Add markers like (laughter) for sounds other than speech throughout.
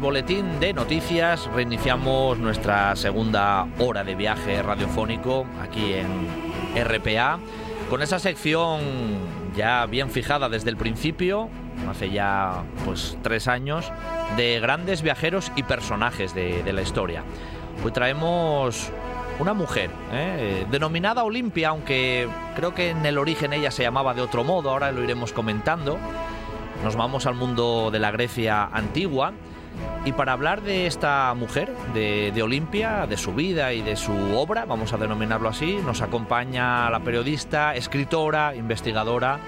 Boletín de noticias, reiniciamos nuestra segunda hora de viaje radiofónico aquí en RPA, con esa sección ya bien fijada desde el principio, hace ya pues tres años, de grandes viajeros y personajes de, de la historia. Hoy traemos una mujer, ¿eh? denominada Olimpia, aunque creo que en el origen ella se llamaba de otro modo, ahora lo iremos comentando. Nos vamos al mundo de la Grecia antigua y para hablar de esta mujer, de, de, Olimpia, de su vida y de su obra, vamos a denominarlo así, nos acompaña la periodista, escritora, investigadora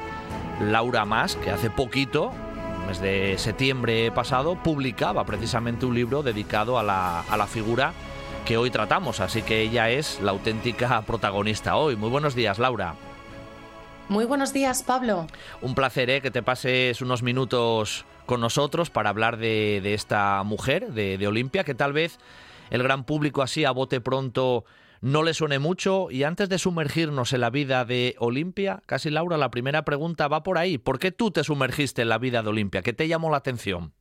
Laura Mas, que hace poquito, mes de septiembre pasado, publicaba precisamente un libro dedicado a la, a la figura que hoy tratamos, así que ella es la auténtica protagonista hoy. Muy buenos días, Laura. Muy buenos días, Pablo. Un placer ¿eh? que te pases unos minutos con nosotros para hablar de, esta mujer, de, de Olimpia, que tal vez el gran público así a bote pronto no le suene mucho. Y antes de sumergirnos en la vida de Olimpia, casi Laura, la primera pregunta va por ahí. ¿Por qué tú te sumergiste en la vida de Olimpia? ¿Qué te llamó la atención?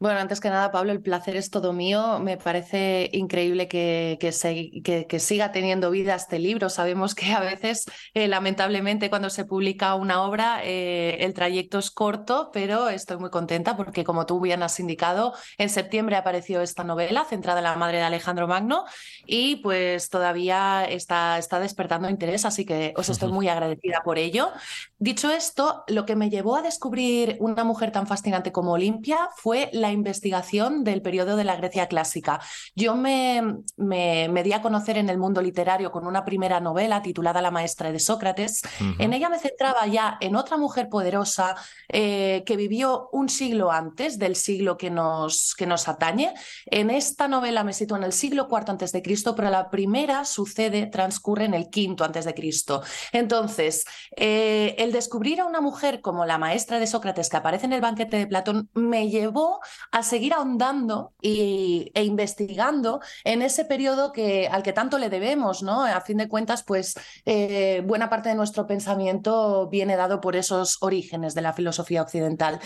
Bueno, antes que nada, Pablo, el placer es todo mío. Me parece increíble que, que, se, que, que siga teniendo vida este libro. Sabemos que a veces, eh, lamentablemente, cuando se publica una obra, eh, el trayecto es corto, pero estoy muy contenta porque, como tú bien has indicado, en septiembre apareció esta novela centrada en la madre de Alejandro Magno y pues todavía está, está despertando interés, así que os estoy muy agradecida por ello. Dicho esto, lo que me llevó a descubrir una mujer tan fascinante como Olimpia fue la investigación del periodo de la Grecia clásica. Yo me, me, me, di a conocer en el mundo literario con una primera novela titulada La maestra de Sócrates. Uh -huh. En ella me centraba ya en otra mujer poderosa eh, que vivió un siglo antes del siglo que nos, que nos atañe. En esta novela me sitúo en el siglo IV antes de Cristo, pero la primera sucede, transcurre en el quinto antes de Cristo. Entonces, eh, el descubrir a una mujer como la maestra de Sócrates que aparece en el banquete de Platón me llevó a seguir ahondando y, e investigando en ese periodo que, al que tanto le debemos, ¿no? A fin de cuentas, pues eh, buena parte de nuestro pensamiento viene dado por esos orígenes de la filosofía occidental.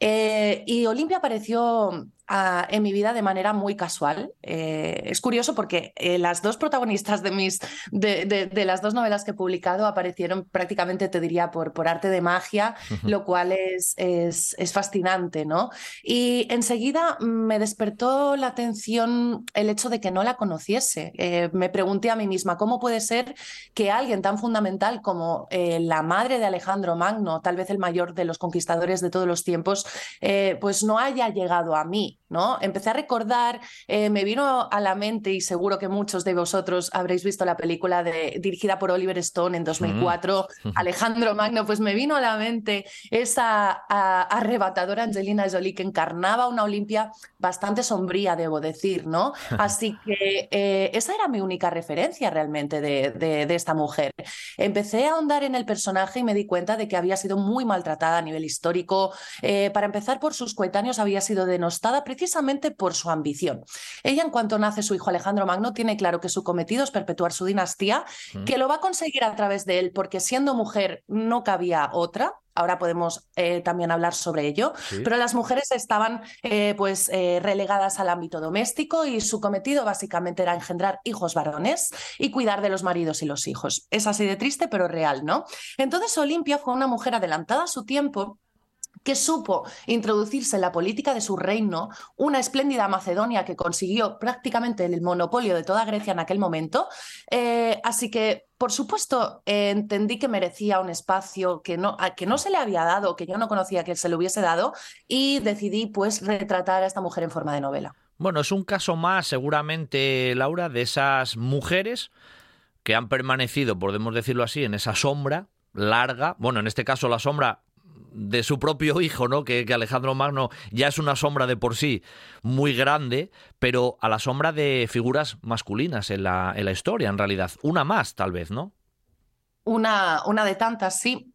Eh, y Olimpia apareció a, en mi vida de manera muy casual. Eh, es curioso porque eh, las dos protagonistas de, mis, de, de, de, las dos novelas que he publicado aparecieron prácticamente, te diría, por, por arte de magia, uh -huh. lo cual es, es, es, fascinante, ¿no? Y enseguida me despertó la atención el hecho de que no la conociese. Eh, me pregunté a mí misma, ¿cómo puede ser que alguien tan fundamental como eh, la madre de Alejandro Magno, tal vez el mayor de los conquistadores de todos los tiempos, eh, pues no haya llegado a mí? ¿no? Empecé a recordar, eh, me vino a la mente, y seguro que muchos de vosotros habréis visto la película de, dirigida por Oliver Stone en 2004, mm. (laughs) Alejandro Magno, pues me vino a la mente esa a, arrebatadora Angelina Jolie que encarnaba una Olimpia bastante sombría, debo decir, ¿no? (laughs) Así que eh, esa era mi única referencia realmente de, de, de, esta mujer. Empecé a ahondar en el personaje y me di cuenta de que había sido muy maltratada a nivel histórico. Eh, para empezar, por sus coetáneos había sido denostada precisamente por su ambición. Ella, en cuanto nace su hijo Alejandro Magno, tiene claro que su cometido es perpetuar su dinastía, mm. que lo va a conseguir a través de él, porque siendo mujer no cabía otra, ahora podemos eh, también hablar sobre ello, sí. pero las mujeres estaban eh, pues eh, relegadas al ámbito doméstico y su cometido básicamente era engendrar hijos varones y cuidar de los maridos y los hijos. Es así de triste, pero real, ¿no? Entonces Olimpia fue una mujer adelantada a su tiempo que supo introducirse en la política de su reino, una espléndida Macedonia que consiguió prácticamente el monopolio de toda Grecia en aquel momento. Eh, así que, por supuesto, eh, entendí que merecía un espacio que no, que no se le había dado, que yo no conocía que se le hubiese dado, y decidí pues retratar a esta mujer en forma de novela. Bueno, es un caso más, seguramente, Laura, de esas mujeres que han permanecido, podemos decirlo así, en esa sombra larga, bueno, en este caso la sombra de su propio hijo, ¿no? Que, Alejandro Magno ya es una sombra de por sí muy grande, pero a la sombra de figuras masculinas en la, en la historia, en realidad. Una más, tal vez, ¿no? Una, una de tantas, sí.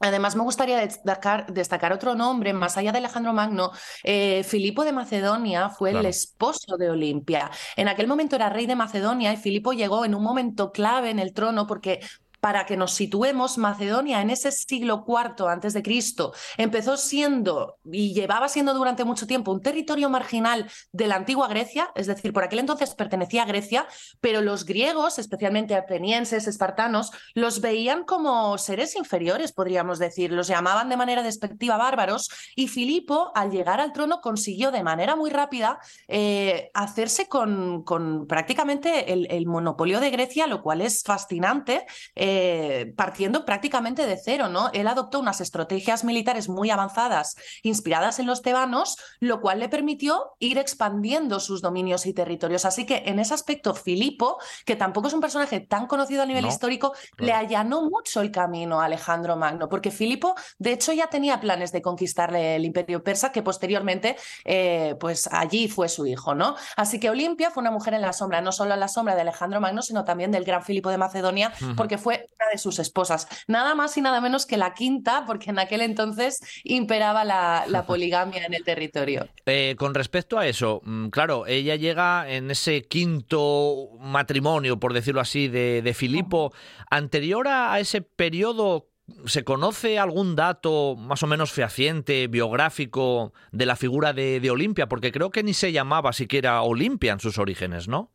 Además, me gustaría destacar, destacar, otro nombre, más allá de Alejandro Magno. Eh, Filipo de Macedonia fue el esposo de Olimpia. En aquel momento era rey de Macedonia y Filipo llegó en un momento clave en el trono porque para que nos situemos, Macedonia en ese siglo IV antes de Cristo empezó siendo y llevaba siendo durante mucho tiempo un territorio marginal de la antigua Grecia, es decir, por aquel entonces pertenecía a Grecia, pero los griegos, especialmente atenienses, espartanos, los veían como seres inferiores, podríamos decir, los llamaban de manera despectiva bárbaros y Filipo, al llegar al trono, consiguió de manera muy rápida eh, hacerse con, prácticamente el, monopolio de Grecia, lo cual es fascinante. Eh, eh, partiendo prácticamente de cero, ¿no? Él adoptó unas estrategias militares muy avanzadas, inspiradas en los tebanos, lo cual le permitió ir expandiendo sus dominios y territorios. Así que en ese aspecto, Filipo, que tampoco es un personaje tan conocido a nivel histórico, le allanó mucho el camino a Alejandro Magno, porque Filipo, de hecho, ya tenía planes de conquistarle el imperio persa, que posteriormente, eh, pues allí fue su hijo, ¿no? Así que Olimpia fue una mujer en la sombra, no solo en la sombra de Alejandro Magno, sino también del gran Filipo de Macedonia, porque fue una de sus esposas. Nada más y nada menos que la quinta, porque en aquel entonces imperaba la, (laughs) poligamia en el territorio. Eh, con respecto a eso, mm, claro, ella llega en ese quinto matrimonio, por decirlo así, de, Filipo. Anterior a ese periodo, ¿Se conoce algún dato más o menos fehaciente, biográfico, de la figura de, de Olimpia? Porque creo que ni se llamaba siquiera Olimpia en sus orígenes, ¿no?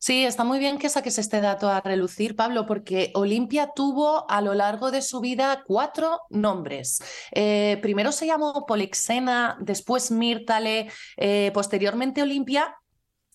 Sí, está muy bien que saques este dato a relucir, Pablo, porque Olimpia tuvo a lo largo de su vida cuatro nombres. Eh, primero se llamó Polixena, después Mírtale, eh, posteriormente Olimpia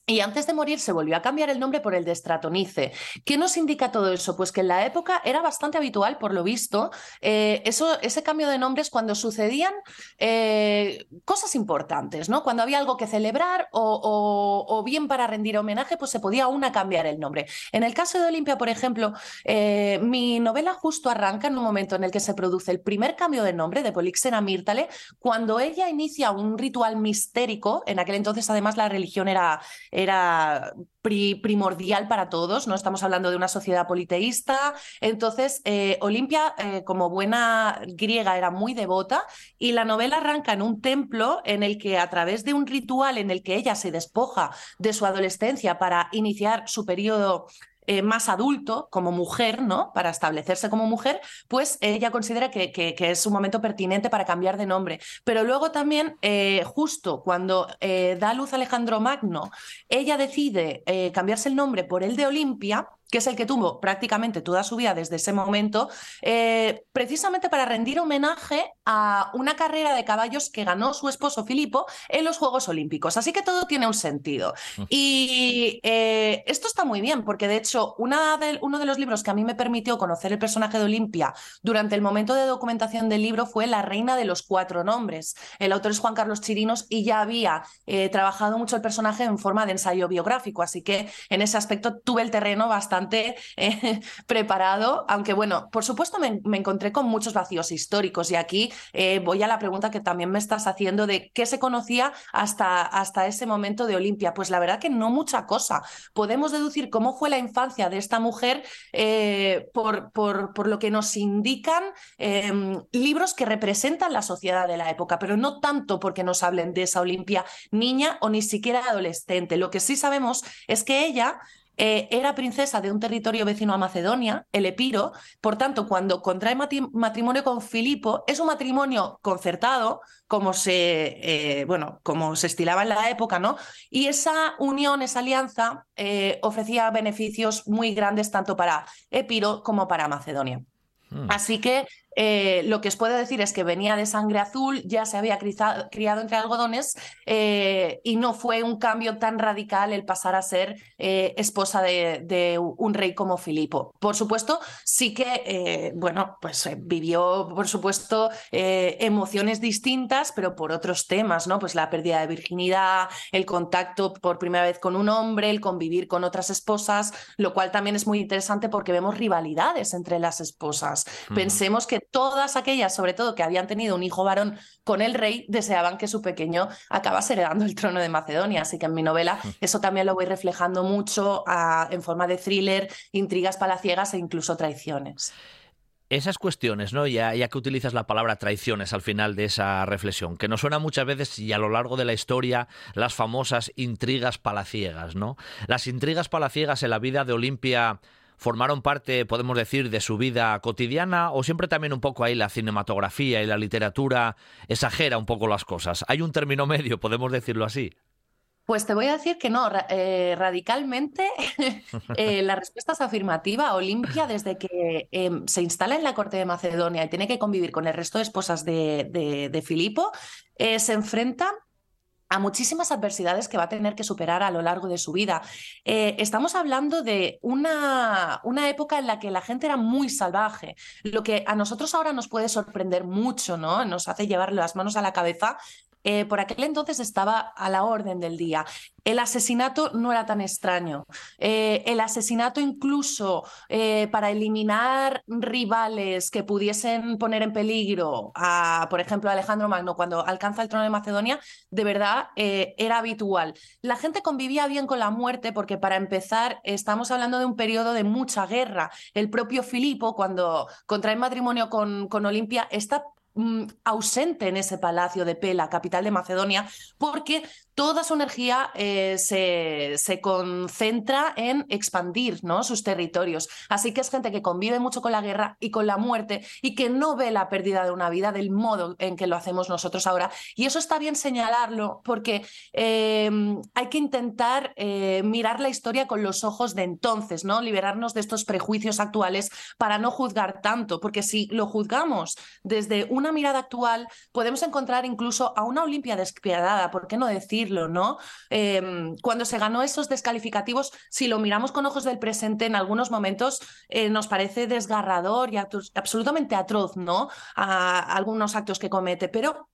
y antes de morir se volvió a cambiar el nombre por el de Stratonice. ¿Qué nos indica todo eso? Pues que en la época era bastante habitual, por lo visto, eh, ese cambio de nombres cuando sucedían eh, cosas importantes, ¿no? Cuando había algo que celebrar o, bien para rendir homenaje, pues se podía una cambiar el nombre. En el caso de Olimpia, por ejemplo, eh, mi novela justo arranca en un momento en el que se produce el primer cambio de nombre de Polixena Mírtale, cuando ella inicia un ritual mistérico. En aquel entonces, además, la religión era era primordial para todos, no estamos hablando de una sociedad politeísta. Entonces, eh, Olimpia, eh, como buena griega, era muy devota y la novela arranca en un templo en el que a través de un ritual en el que ella se despoja de su adolescencia para iniciar su periodo eh, más adulto como mujer, ¿no? Para establecerse como mujer, pues ella considera que, que, es un momento pertinente para cambiar de nombre. Pero luego también, eh, justo cuando eh, da luz Alejandro Magno, ella decide cambiarse el nombre por el de Olimpia que es el que tuvo prácticamente toda su vida desde ese momento, eh, precisamente para rendir homenaje a una carrera de caballos que ganó su esposo Filipo en los Juegos Olímpicos. Así que todo tiene un sentido. Mm. Y eh, esto está muy bien, porque de hecho una de, uno de los libros que a mí me permitió conocer el personaje de Olimpia durante el momento de documentación del libro fue La Reina de los Cuatro Nombres. El autor es Juan Carlos Chirinos y ya había eh, trabajado mucho el personaje en forma de ensayo biográfico, así que en ese aspecto tuve el terreno bastante eh, (laughs) preparado, aunque bueno, por supuesto me, encontré con muchos vacíos históricos y aquí eh, voy a la pregunta que también me estás haciendo de qué se conocía hasta, hasta ese momento de Olimpia. Pues la verdad que no mucha cosa. Podemos deducir cómo fue la infancia de esta mujer eh, por, por, por, lo que nos indican em, libros que representan la sociedad de la época, pero no tanto porque nos hablen de esa Olimpia niña o ni siquiera adolescente. Lo que sí sabemos es que ella eh, era princesa de un territorio vecino a Macedonia, el Epiro, por tanto, cuando contrae matrimonio con Filipo, es un matrimonio concertado, como se, eh, bueno, como se estilaba en la época, ¿no? Y esa unión, esa alianza, eh, ofrecía beneficios muy grandes tanto para Epiro como para Macedonia. Hmm. Así que eh, lo que os puedo decir es que venía de sangre azul, ya se había criado, entre algodones eh, y no fue un cambio tan radical el pasar a ser eh, esposa de, un rey como Filipo. Por supuesto, sí que, bueno, pues vivió, por supuesto, emociones distintas, pero por otros temas, ¿no? Pues la pérdida de virginidad, el contacto por primera vez con un hombre, el convivir con otras esposas, lo cual también es muy interesante porque vemos rivalidades entre las esposas. Pensemos que todas aquellas, sobre todo que habían tenido un hijo varón con el rey, deseaban que su pequeño acabase heredando el trono de Macedonia. Así que en mi novela mm. eso también lo voy reflejando mucho ah, en forma de thriller, intrigas palaciegas e incluso traiciones. Esas cuestiones, ¿no? Ya, ya, que utilizas la palabra traiciones al final de esa reflexión, que nos suena muchas veces y a lo largo de la historia las famosas intrigas palaciegas, ¿no? Las intrigas palaciegas en la vida de Olimpia formaron parte, podemos decir, de su vida cotidiana o siempre también un poco ahí la cinematografía y la literatura exagera un poco las cosas. Hay un término (laughs) medio, podemos decirlo así. Pues te voy a decir que no, eh, radicalmente (laughs) eh, la respuesta es afirmativa. Olimpia, desde que em, se instala en la corte de Macedonia y tiene que convivir con el resto de esposas de, de, Filipo, eh, se enfrenta a muchísimas adversidades que va a tener que superar a lo largo de su vida. estamos hablando de una, una, época en la que la gente era muy salvaje, lo que a nosotros ahora nos puede sorprender mucho, ¿no? Nos hace llevar las manos a la cabeza, eh, por aquel entonces estaba a la orden del día. El asesinato no era tan extraño. Eh, el asesinato incluso eh, para eliminar rivales que pudiesen poner en peligro a, por ejemplo, Alejandro Magno cuando alcanza el trono de Macedonia, de verdad era habitual. La gente convivía bien con la muerte porque para empezar estamos hablando de un periodo de mucha guerra. El propio Filipo cuando contrae matrimonio con, Olimpia está ausente en ese palacio de Pela, capital de Macedonia, porque toda su energía eh, se, se, concentra en expandir ¿no? sus territorios. Así que es gente que convive mucho con la guerra y con la muerte y que no ve la pérdida de una vida del modo en que lo hacemos nosotros ahora. Y eso está bien señalarlo porque em, hay que intentar eh, mirar la historia con los ojos de entonces, ¿no? liberarnos de estos prejuicios actuales para no juzgar tanto, porque si lo juzgamos desde una mirada actual, podemos encontrar incluso a una Olimpia despiadada, ¿por qué no decir? ¿No? Em, cuando se ganó esos descalificativos, si lo miramos con ojos del presente, en algunos momentos eh, nos parece desgarrador y absolutamente atroz, ¿no? Algunos actos que comete, pero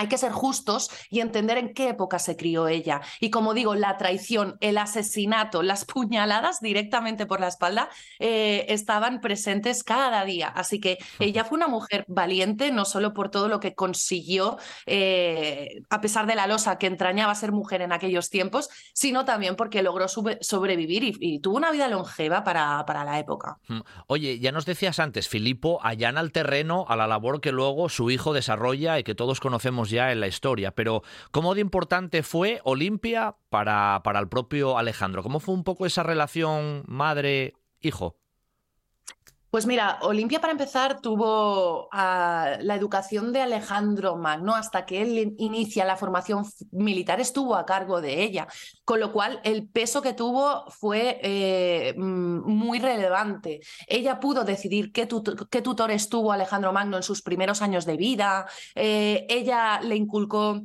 hay que ser justos y entender en qué época se crió ella. Y como digo, la traición, el asesinato, las puñaladas directamente por la espalda eh, estaban presentes cada día. Así que ella fue una mujer valiente, no solo por todo lo que consiguió, eh, a pesar de la losa que entrañaba ser mujer en aquellos tiempos, sino también porque logró sobrevivir y, tuvo una vida longeva para, para la época. Mm. Oye, ya nos decías antes, Filipo allana el terreno a la labor que luego su hijo desarrolla y que todos conocemos ya en la historia, pero ¿cómo de importante fue Olimpia para, para el propio Alejandro? ¿Cómo fue un poco esa relación madre-hijo? Pues mira, Olimpia para empezar tuvo la educación de Alejandro Magno hasta que él inicia la formación militar estuvo a cargo de ella, con lo cual el peso que tuvo fue eh, mm, muy relevante. Ella pudo decidir qué, tutores tuvo Alejandro Magno en sus primeros años de vida, eh, ella le inculcó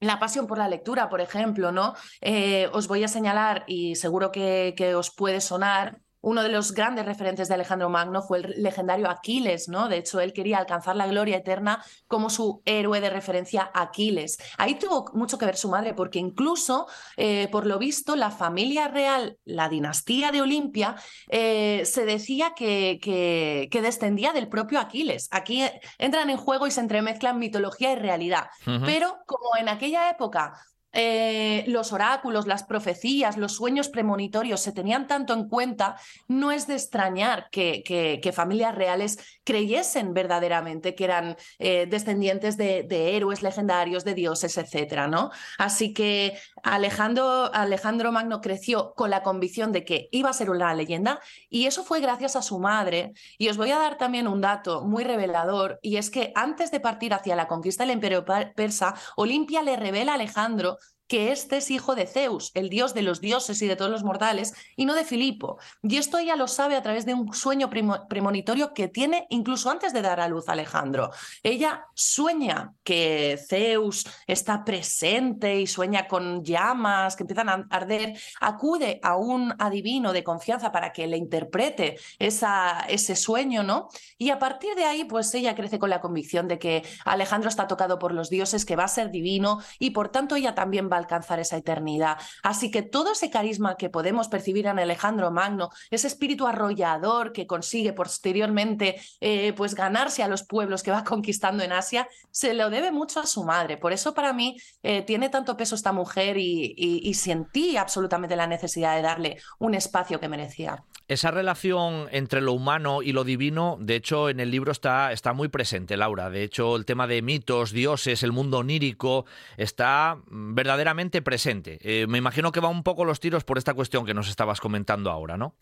la pasión por la lectura, por ejemplo, ¿no? Eh, os voy a señalar, y seguro que, que os puede sonar, uno de los grandes referentes de Alejandro Magno fue el legendario Aquiles, ¿no? De hecho, él quería alcanzar la gloria eterna como su héroe de referencia Aquiles. Ahí tuvo mucho que ver su madre, porque incluso, eh, por lo visto, la familia real, la dinastía de Olimpia, eh, se decía que, que, descendía del propio Aquiles. Aquí entran en juego y se entremezclan mitología y realidad. Pero como en aquella época eh, los oráculos, las profecías, los sueños premonitorios se tenían tanto en cuenta, no es de extrañar que, familias reales creyesen verdaderamente que eran eh, descendientes de, héroes legendarios, de dioses, etc. ¿no? Así que Alejandro, Alejandro Magno creció con la convicción de que iba a ser una leyenda y eso fue gracias a su madre. Y os voy a dar también un dato muy revelador y es que antes de partir hacia la conquista del imperio persa, Olimpia le revela a Alejandro que este es hijo de Zeus, el dios de los dioses y de todos los mortales, y no de Filipo. Y esto ella lo sabe a través de un sueño premonitorio que tiene incluso antes de dar a luz a Alejandro. Ella sueña que Zeus está presente y sueña con llamas que empiezan a arder, acude a un adivino de confianza para que le interprete esa, ese sueño, ¿no? Y a partir de ahí, pues ella crece con la convicción de que Alejandro está tocado por los dioses, que va a ser divino, y por tanto ella también va alcanzar esa eternidad. Así que todo ese carisma que podemos percibir en Alejandro Magno, ese espíritu arrollador que consigue posteriormente eh, pues ganarse a los pueblos que va (laughs) conquistando en Asia, se lo debe mucho a su madre. Por eso para mí eh, tiene tanto peso esta mujer y sentí absolutamente la necesidad de darle un espacio que merecía. Esa relación entre lo humano y lo divino, de hecho, en el libro está, está muy presente, Laura. De hecho, el tema de mitos, dioses, el mundo onírico, está verdaderamente presente. Eh, me imagino que va un poco los tiros por esta cuestión que nos estabas comentando ahora, ¿no?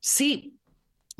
Sí,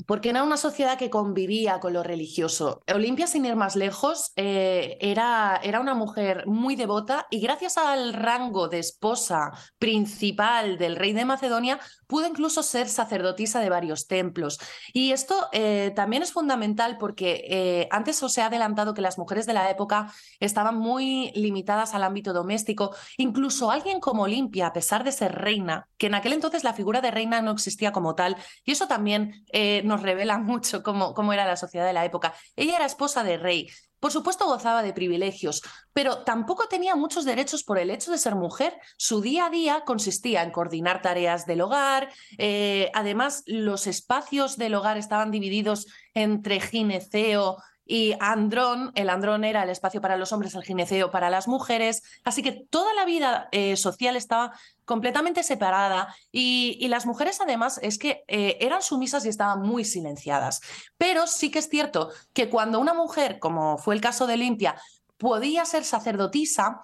porque era una sociedad que convivía con lo religioso. Olimpia, sin ir más lejos, eh, era, era, una mujer muy devota y gracias al rango de esposa principal del rey de Macedonia, pudo incluso ser sacerdotisa de varios templos. Y esto eh, también es fundamental porque eh, antes os he adelantado que las mujeres de la época estaban muy limitadas al ámbito doméstico. Incluso alguien como Olimpia, a pesar de ser reina, que en aquel entonces la figura de reina no existía como tal, y eso también nos revela mucho cómo, cómo era la sociedad de la época. Ella era esposa de rey, por supuesto gozaba de privilegios, pero tampoco tenía muchos derechos por el hecho de ser mujer. Su día a día consistía en coordinar tareas del hogar. Eh, además, los espacios del hogar estaban divididos entre gineceo y andrón. El andrón era el espacio para los hombres, el gineceo para las mujeres. Así que toda la vida eh, social estaba completamente separada y, las mujeres además es que eh, eran sumisas y estaban muy silenciadas. Pero sí que es cierto que cuando una mujer, como fue el caso de Limpia, podía ser sacerdotisa,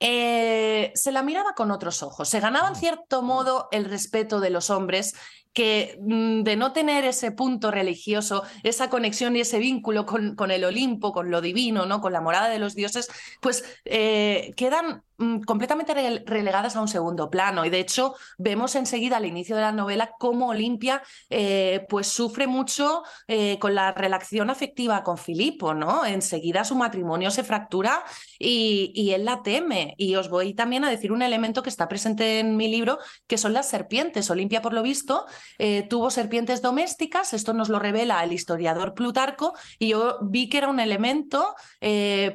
eh, se la miraba con otros ojos. Se ganaba en cierto modo el respeto de los hombres que mm, de no tener ese punto religioso, esa conexión y ese vínculo con, el Olimpo, con lo divino, ¿no? con la morada de los dioses, pues eh, quedan Mm, completamente relegadas a un segundo plano. Y de hecho, vemos enseguida al inicio de la novela cómo Olimpia eh, pues sufre mucho eh, con la relación afectiva con Filipo, ¿no? Enseguida su matrimonio se fractura y, él la teme. Y os voy también a decir un elemento que está presente en mi libro, que son las serpientes. Olimpia, por lo visto, eh, tuvo serpientes domésticas, esto nos lo revela el historiador Plutarco, y yo vi que era un elemento,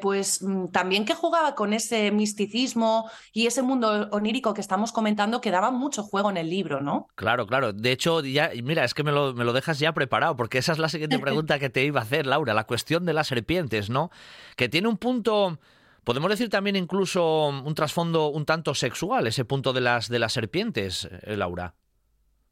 pues mm, también que jugaba con ese misticismo y ese mundo onírico que estamos comentando que daba mucho juego en el libro, ¿no? Claro, claro. De hecho, ya, mira, es que me lo, me lo dejas ya preparado, porque esa es la siguiente (laughs) pregunta que te iba a hacer, Laura, la cuestión de las serpientes, ¿no? Que tiene un punto... Podemos decir también incluso un trasfondo un tanto sexual, ese punto de las, de las serpientes, eh, Laura.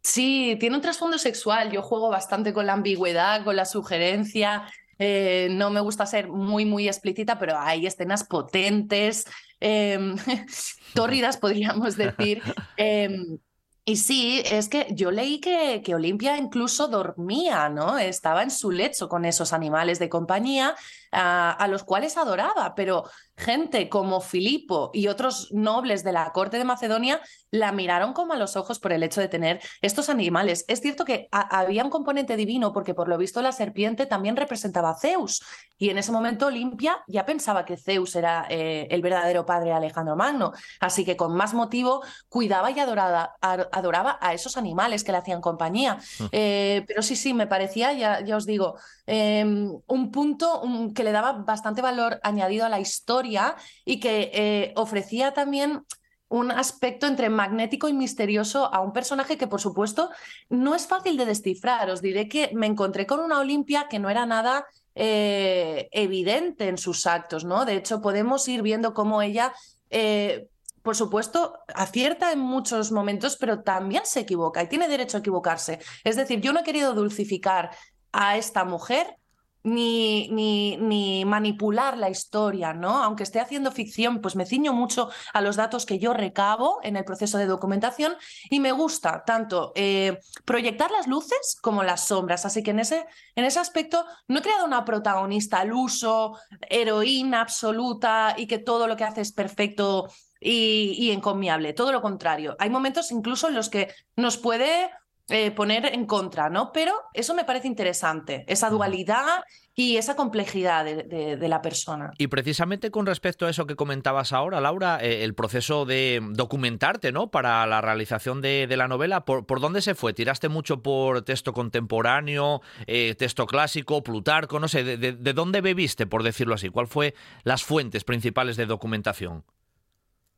Sí, tiene un trasfondo sexual. Yo juego bastante con la ambigüedad, con la sugerencia. Eh, no me gusta ser muy, muy explícita, pero hay escenas potentes, eh, (laughs) tórridas, podríamos decir. (laughs) Em, y sí, es que yo leí que, que, Olimpia incluso dormía, ¿no? Estaba en su lecho con esos animales de compañía a, a los cuales adoraba, pero gente como Filipo y otros nobles de la corte de Macedonia la miraron como a los ojos por el hecho de tener estos animales. Es cierto que había un componente divino porque por lo visto la serpiente también representaba a Zeus y en ese momento Olimpia ya pensaba que Zeus era eh, el verdadero padre de Alejandro Magno, así que con más motivo cuidaba y adoraba, adoraba a esos animales que le hacían compañía. Mm. Eh, pero sí, sí, me parecía, ya, ya os digo, em, un punto que le daba bastante valor añadido a la historia y que eh, ofrecía también un aspecto entre magnético y misterioso a un personaje que, por supuesto, no es fácil de descifrar. Os diré que me encontré con una Olimpia que no era nada eh, evidente en sus actos, ¿no? De hecho, podemos ir viendo cómo ella, eh, por supuesto, acierta en muchos momentos, pero también se equivoca y tiene derecho a equivocarse. Es decir, yo no he querido dulcificar a esta mujer, ni, ni, ni, manipular la historia, ¿no? Aunque esté haciendo ficción, pues me ciño mucho a los datos que yo recabo en el proceso de documentación y me gusta tanto eh, proyectar las luces como las sombras. Así que en ese, en ese aspecto no he creado una protagonista al uso, heroína absoluta y que todo lo que hace es perfecto y encomiable. Todo lo contrario. Hay momentos incluso en los que nos puede eh, poner en contra, ¿no? Pero eso me parece interesante, esa dualidad y esa complejidad de, la persona. Y precisamente con respecto a eso que comentabas ahora, Laura, eh, el proceso de documentarte, ¿no? Para la realización de, la novela, ¿por, dónde se fue? ¿Tiraste mucho por texto contemporáneo, eh, texto clásico, Plutarco, no sé, de, de dónde bebiste, por decirlo así? ¿Cuál fue las fuentes principales de documentación?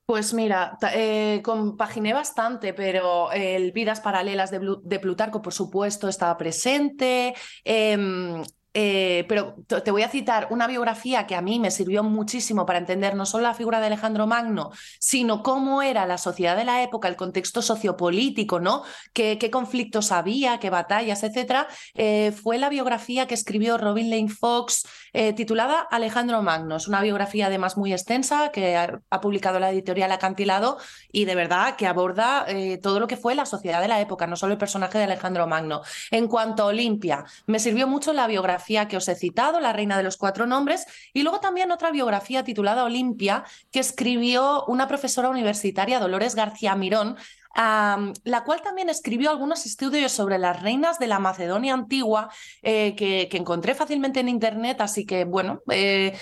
Pues mira, eh, compaginé bastante, pero el Vidas Paralelas de, Plutarco, por supuesto, estaba presente. Em, eh, pero te voy a citar una biografía que a mí me sirvió muchísimo para entender no solo la figura de Alejandro Magno, sino cómo era la sociedad de la época, el contexto sociopolítico, ¿no? Qué, conflictos había, qué batallas, etcétera. Eh, fue la biografía que escribió Robin Lane Fox, eh, titulada Alejandro Magno. Es una biografía además muy extensa que ha, publicado la editorial Acantilado y de verdad que aborda todo lo que fue la sociedad de la época, no solo el personaje de Alejandro Magno. En cuanto a Olimpia, me sirvió mucho la biografía que os he citado, La Reina de los Cuatro Nombres, y luego también otra biografía titulada Olimpia, que escribió una profesora universitaria, Dolores García Mirón, la cual también escribió algunos estudios sobre las reinas de la Macedonia antigua eh, que, encontré fácilmente en Internet, así que bueno, eh,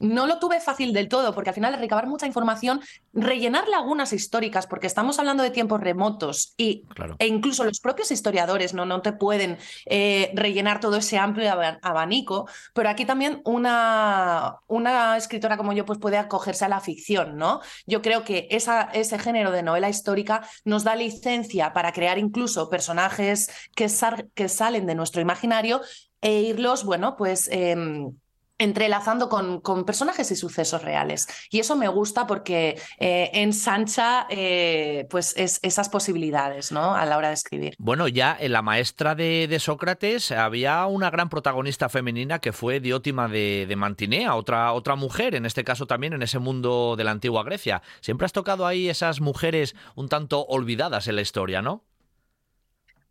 no lo tuve fácil del todo, porque al final recabar mucha información, rellenar lagunas históricas, porque estamos hablando de tiempos remotos y, e incluso los propios historiadores no, no te pueden eh, rellenar todo ese amplio abanico, pero aquí también una, una escritora como yo pues puede acogerse a la ficción, ¿no? Yo creo que esa, ese género de novela histórica nos da licencia para crear incluso personajes que, que salen de nuestro imaginario e irlos, bueno, pues... Em, entrelazando con, con, personajes y sucesos reales. Y eso me gusta porque eh, ensancha eh, pues esas posibilidades ¿no? a la hora de escribir. Bueno, ya en la maestra de, Sócrates había una gran protagonista femenina que fue Diótima de, de, Mantinea, otra, otra mujer, en este caso también en ese mundo de la antigua Grecia. Siempre has tocado ahí esas mujeres un tanto olvidadas en la historia, ¿no?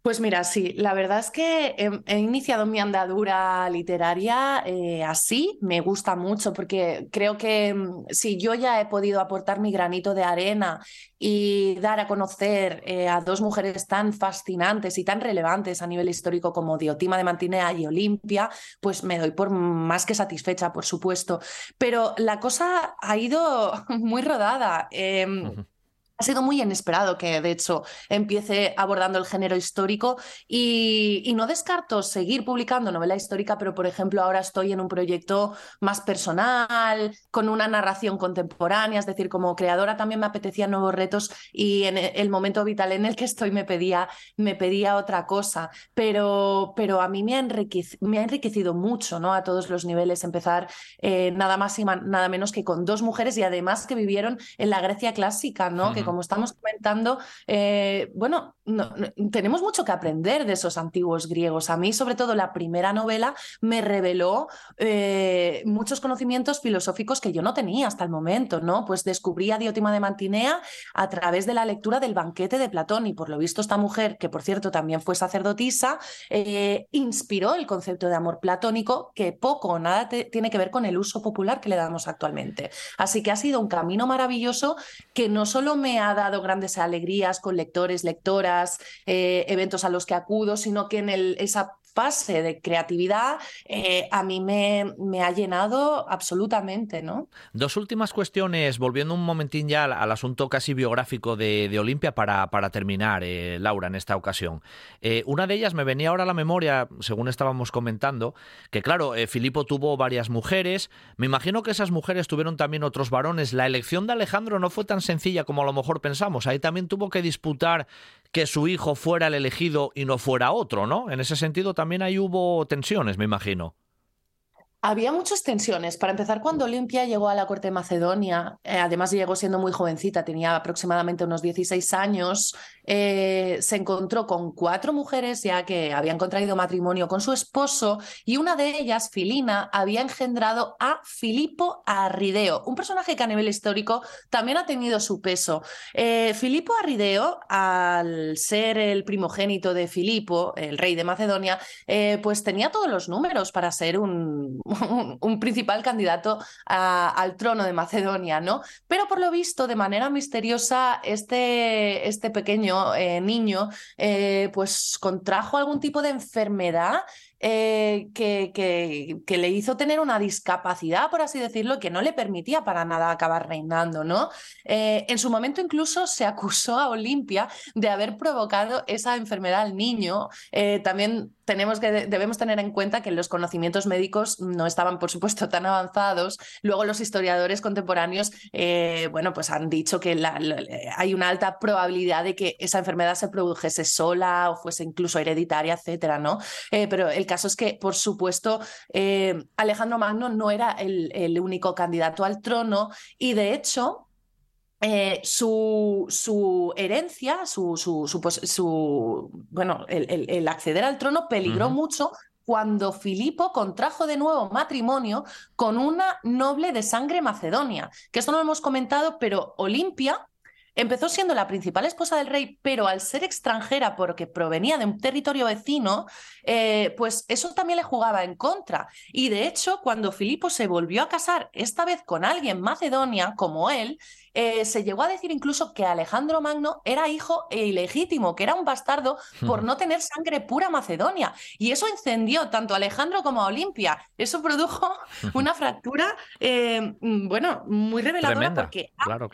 Pues mira, sí, la verdad es que he, iniciado mi andadura literaria eh, así, me gusta mucho porque creo que mm, si yo ya he podido aportar mi granito de arena y dar a conocer eh, a dos mujeres tan fascinantes y tan relevantes a nivel histórico como Diotima de Mantinea y Olimpia, pues me doy por más que satisfecha, por supuesto. Pero la cosa ha ido (laughs) muy rodada. Em, ha sido muy inesperado que, de hecho, empiece abordando el género histórico y, no descarto seguir publicando novela histórica, pero, por ejemplo, ahora estoy en un proyecto más personal, con una narración contemporánea, es decir, como creadora también me apetecían nuevos retos y en el momento vital en el que estoy me pedía, me pedía otra cosa, pero, pero a mí me ha, enriquecido, mucho ¿no? a todos los niveles empezar eh, nada más y nada menos que con dos mujeres y además que vivieron en la Grecia clásica, ¿no? que como estamos comentando, eh, bueno, tenemos mucho que aprender de esos antiguos griegos. A mí, sobre todo, la primera novela me reveló eh, muchos conocimientos filosóficos que yo no tenía hasta el momento, ¿no? Pues descubrí a Diotima de Mantinea a través de la lectura del banquete de Platón y por lo visto esta mujer, que por cierto también fue sacerdotisa, eh, inspiró el concepto de amor platónico que poco o nada tiene que ver con el uso popular que le damos actualmente. Así que ha sido un camino maravilloso que no solo me ha dado grandes alegrías con lectores, lectoras, eh, eventos a los que acudo, sino que en el, esa fase de creatividad eh, a mí me, ha llenado absolutamente, ¿no? Dos últimas cuestiones, volviendo un momentín ya al, asunto casi biográfico de, Olimpia para, para terminar, eh, Laura, en esta ocasión. Eh, una de ellas me venía ahora a la memoria, según estábamos comentando, que claro, Filipo tuvo varias mujeres, me imagino que esas mujeres tuvieron también otros varones, la elección de Alejandro no fue tan sencilla como a lo mejor pensamos, ahí también tuvo que disputar que su hijo fuera el elegido y no fuera otro, ¿no? En ese sentido también ahí hubo tensiones, me imagino. Había muchas tensiones. Para empezar, cuando Olimpia llegó a la corte de Macedonia, eh, además llegó siendo muy jovencita, tenía aproximadamente unos 16 años, eh, se encontró con cuatro mujeres ya que habían contraído matrimonio con su esposo y una de ellas, Filina, había engendrado a Filipo Arrideo, un personaje que a nivel histórico también ha tenido su peso. Eh, Filipo Arrideo, al ser el primogénito de Filipo, el rey de Macedonia, pues tenía todos los números para ser un (laughs) un, principal candidato al trono de Macedonia, ¿no? Pero por lo visto, de manera misteriosa, este, este pequeño eh, niño eh, pues contrajo algún tipo de enfermedad eh, que, le hizo tener una discapacidad, por así decirlo, que no le permitía para nada acabar reinando, ¿no? Eh, en su momento incluso se acusó a Olimpia de haber provocado esa enfermedad al niño. Eh, también tenemos que, debemos tener en cuenta que los conocimientos médicos no estaban, por supuesto, tan avanzados. Luego los historiadores contemporáneos, bueno, pues han dicho que hay una alta probabilidad de que esa enfermedad se produjese sola o fuese incluso hereditaria, etcétera, ¿no? pero el caso es que, por supuesto, eh, Alejandro Magno no era el, único candidato al trono y, de hecho, eh, su, su, herencia, su, su, pues, bueno, el, acceder al trono peligró mucho cuando Filipo contrajo de nuevo matrimonio con una noble de sangre macedonia, que esto no lo hemos comentado, pero Olimpia Empezó siendo la principal esposa del rey, pero al ser extranjera porque provenía de un territorio vecino, eh, pues eso también le jugaba en contra. Y de hecho, cuando Filipo se volvió a casar, esta vez con alguien macedonia como él, eh, se llegó a decir incluso que Alejandro Magno era hijo ilegítimo, que era un bastardo por no tener sangre pura macedonia. Y eso encendió tanto a Alejandro como a Olimpia. Eso produjo una fractura, eh, mm, bueno, muy reveladora porque,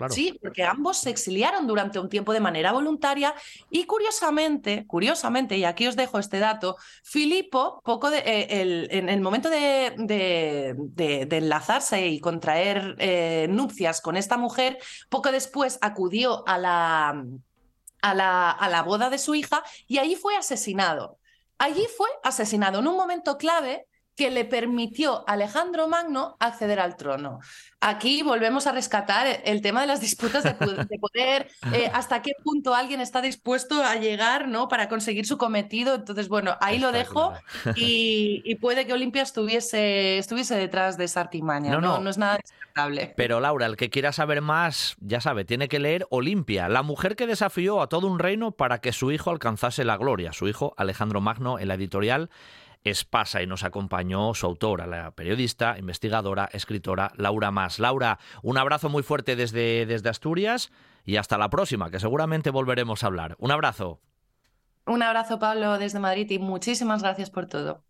Sí, porque ambos se exiliaron durante un tiempo de manera voluntaria y curiosamente, curiosamente, y aquí os dejo este dato, Filipo, poco de, eh, en el momento de, de, enlazarse y contraer nupcias con esta mujer, poco después acudió a la, a la, a la boda de su hija y allí fue asesinado. Allí fue asesinado en un momento clave que le permitió a Alejandro Magno acceder al trono. Aquí volvemos a rescatar el tema de las disputas de poder, eh, (laughs) hasta qué punto alguien está dispuesto a llegar ¿no? para conseguir su cometido. Entonces, bueno, ahí lo dejo y, puede que Olimpia estuviese, estuviese detrás de esa artimaña. No, no, no, es nada descartable. Pero Laura, el que quiera saber más, ya sabe, tiene que leer Olimpia, la mujer que desafió a todo un reino para que su hijo alcanzase la gloria. Su hijo, Alejandro Magno, en la editorial Espasa y nos acompañó su autora, la periodista, investigadora, escritora Laura Más. Laura, un abrazo muy fuerte desde, desde Asturias y hasta la próxima, que seguramente volveremos a hablar. Un abrazo. Un abrazo, Pablo, desde Madrid y muchísimas gracias por todo.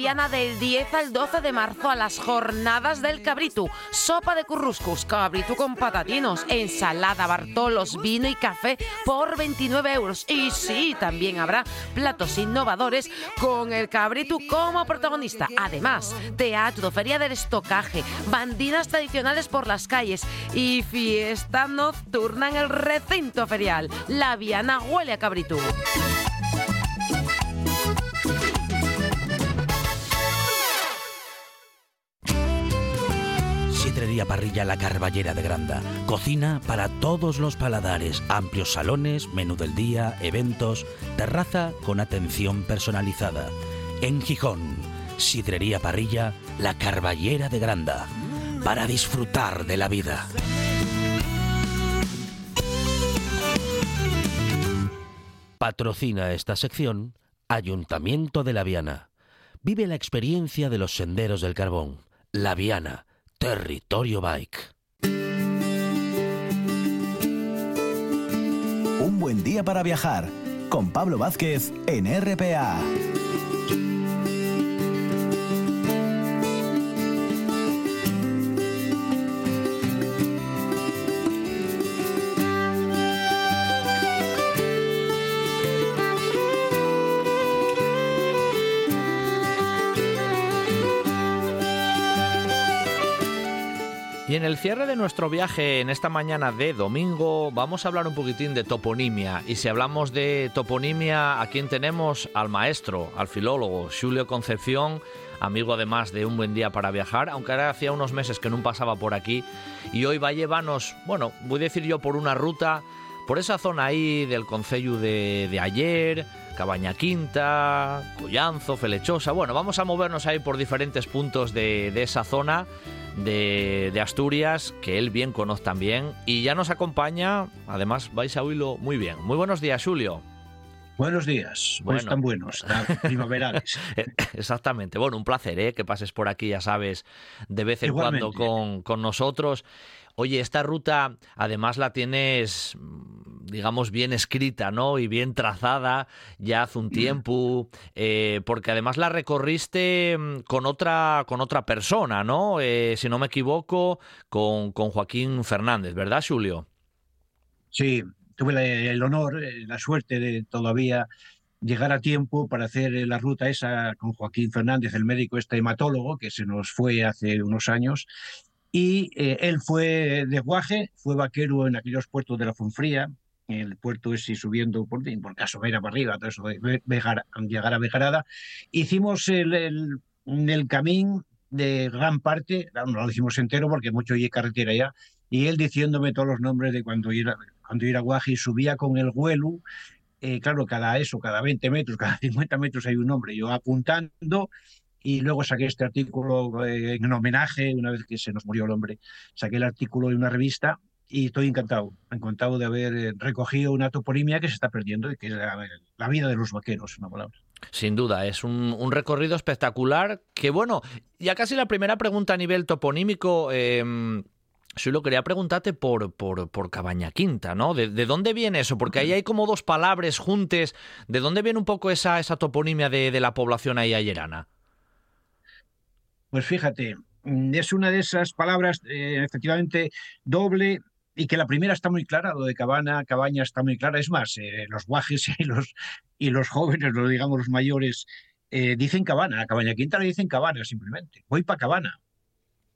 La Viana del 10 al 12 de marzo a las jornadas del cabritu. Sopa de curruscus, cabritu con patatinos, ensalada, bartolos, vino y café por 29 euros. Y sí, también habrá platos innovadores con el cabritu como protagonista. Además, teatro, feria del estocaje, bandinas tradicionales por las calles y fiesta nocturna en el recinto ferial. La Viana huele a cabritu. Parrilla La Carballera de Granda. Cocina para todos los paladares, amplios salones, menú del día, eventos, terraza con atención personalizada. En Gijón, Sidrería Parrilla La Carballera de Granda. Para disfrutar de la vida. Patrocina esta sección Ayuntamiento de La Viana. Vive la experiencia de los senderos del carbón. La Viana Territorio Bike. Un buen día para viajar con Pablo Vázquez en RPA. En el cierre de nuestro viaje en esta mañana de domingo vamos a hablar un poquitín de toponimia. Y si hablamos de toponimia, ¿a quién tenemos? Al maestro, al filólogo, Julio Concepción, amigo además de Un Buen Día para Viajar, aunque ahora hacía unos meses que no pasaba por aquí. Y hoy va a llevarnos, bueno, voy a decir yo por una ruta, por esa zona ahí del Concello de, ayer, Cabaña Quinta, Collanzo, Felechosa. Bueno, vamos a movernos ahí por diferentes puntos de, de esa zona de, Asturias, que él bien conoce también. Y ya nos acompaña, además vais a oírlo muy bien. Muy buenos días, Julio. Buenos días, pues están buenos, (laughs) primaverales. Exactamente, bueno, un placer ¿eh? que pases por aquí, ya sabes, de vez en cuando con, con nosotros. Oye, esta ruta además la tienes, digamos, bien escrita, ¿no? Y bien trazada ya hace un tiempo, eh, porque además la recorriste mm, con otra, con otra persona, ¿no? Eh, si no me equivoco, con, con Joaquín Fernández, ¿verdad, Julio? Sí, tuve el honor, eh, la suerte de todavía llegar a tiempo para hacer la ruta esa con Joaquín Fernández, el médico este hematólogo que se nos fue hace unos años y eh, él fue de Guaje, fue vaquero en aquellos puertos de la Funfría, el puerto es subiendo por, por caso Vera para arriba, todo eso de llegar a Bejarada. Hicimos el, el, camino de gran parte, no lo hicimos entero porque mucho hay carretera ya, y él diciéndome todos los nombres de cuando iba, cuando iba a Guaje y subía con el huelu, eh, claro, cada eso, cada 20 metros, (laughs) cada 50 metros hay un nombre, yo apuntando y luego saqué este artículo eh, en homenaje, una vez que se nos murió el hombre, saqué el artículo en una revista y estoy encantado, encantado de haber eh, recogido una toponimia que se está perdiendo y que es la, vida de los vaqueros, una palabra. Sin duda, es un, recorrido espectacular que, bueno, ya casi la primera pregunta a nivel toponímico... Eh, quería preguntarte por, por, Cabaña Quinta, ¿no? ¿De, dónde viene eso? Porque ahí hay como dos palabras juntes. ¿De dónde viene un poco esa, esa toponimia de, de la población ahí ayerana? Pues fíjate, mm, es una de esas palabras eh, efectivamente doble y que la primera está muy clara, lo de cabana, cabaña está muy clara. Es más, eh, los guajes (laughs) y los, y los jóvenes, lo digamos los mayores, eh, dicen cabana. A Cabaña Quinta le dicen cabana simplemente. Voy para cabana.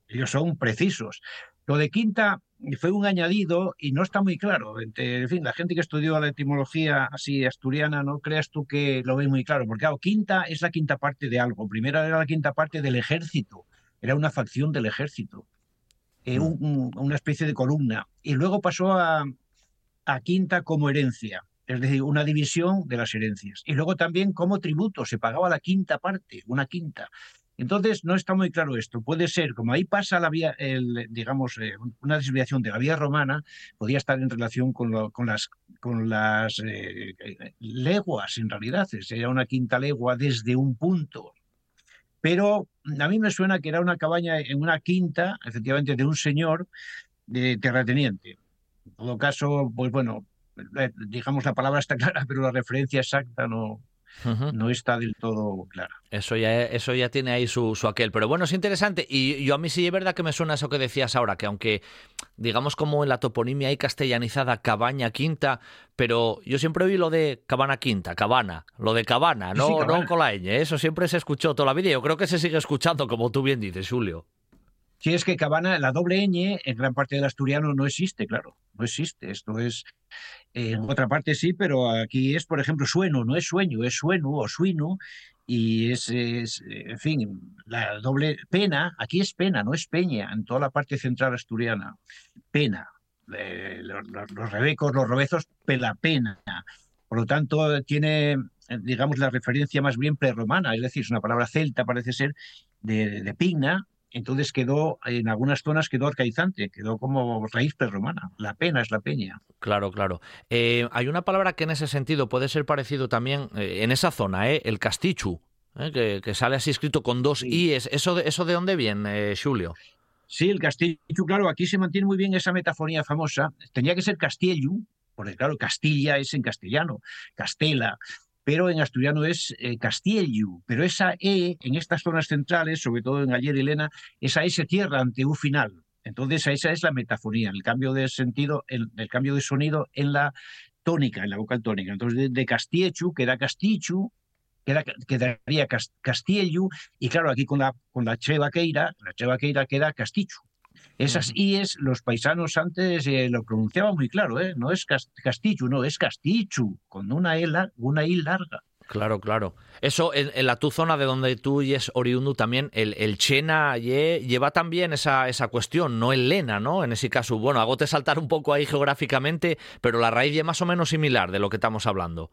Ellos son precisos. Lo de Quinta fue un añadido y no está muy claro. En fin, la gente que estudió la etimología así asturiana, no creas tú que lo ve muy claro, porque claro, Quinta es la quinta parte de algo. Primero era la quinta parte del ejército, era una facción del ejército, eh, mm. una especie de columna. Y luego pasó a, a quinta como herencia, es decir, una división de las herencias. Y luego también como tributo, se pagaba la quinta parte, una quinta. Entonces, no está muy claro esto. Puede ser, como ahí pasa la vía, digamos, eh, una desviación de la vía romana, podía estar en relación con, las, con las eh, leguas, en realidad. Sería una quinta legua desde un punto. Pero a mí me suena que era una cabaña en una quinta, efectivamente, de un señor de terrateniente. En todo caso, pues bueno, eh, digamos la palabra está (laughs) clara, pero la referencia exacta no, no está del todo clara. Eso ya, eso ya tiene ahí su, su, aquel. Pero bueno, es interesante. Y yo a mí sí es verdad que me suena eso que decías ahora, que aunque digamos como en la toponimia hay castellanizada cabaña quinta, pero yo siempre oí lo de cabana quinta, cabana, lo de cabana, no, no con la ñ. Eso siempre se escuchó toda la vida. Yo creo que se sigue escuchando, como tú bien dices, Julio. Sí, es que cabana, la doble ñ en gran parte del asturiano no existe, claro, no existe. Esto es en otra parte sí, pero aquí es, por ejemplo, sueno, no es sueño, es sueno o suino, y es, en fin, la doble pena, aquí es pena, no es peña, en toda la parte central asturiana, pena. los, rebecos, los robezos, pela pena. Por lo tanto, tiene, digamos, la referencia más bien prerromana, es decir, es una palabra celta, parece ser, de, de pigna, entonces quedó, en algunas zonas quedó arcaizante, quedó como raíz prerromana. La pena es la peña. Claro, claro. Eh, hay una palabra que en ese sentido puede ser parecido también eh, en esa zona, ¿eh? el castichu, ¿eh? que, sale así escrito con dos i's. ¿Eso de, ¿Eso de dónde viene, Julio? Sí, el castichu, claro, aquí se mantiene muy bien esa metafonía famosa. Tenía que ser castillo, porque claro, Castilla es en castellano, Castela, pero en asturiano es eh, pero esa E en estas zonas centrales, sobre todo en Ayer y Elena, esa E se cierra ante U final. Entonces esa es la metafonía, el cambio de sentido, el, cambio de sonido en la tónica, en la vocal tónica. Entonces de, de Castiechu queda Castichu, queda, quedaría Castiellu, y claro, aquí con la, con la Che Vaqueira, la Che Vaqueira queda Castichu. Esas IES, los paisanos antes eh, lo pronunciaban muy claro, ¿eh? no es Castichu, no, es Castichu, con una, e, una I larga. Claro, claro. Eso en, la tu zona de donde tú y es oriundo también, el, el Chena lleva también esa, esa cuestión, no el Lena, ¿no? En ese caso, bueno, hago te saltar un poco ahí geográficamente, pero la raíz es más o menos similar de lo que estamos hablando.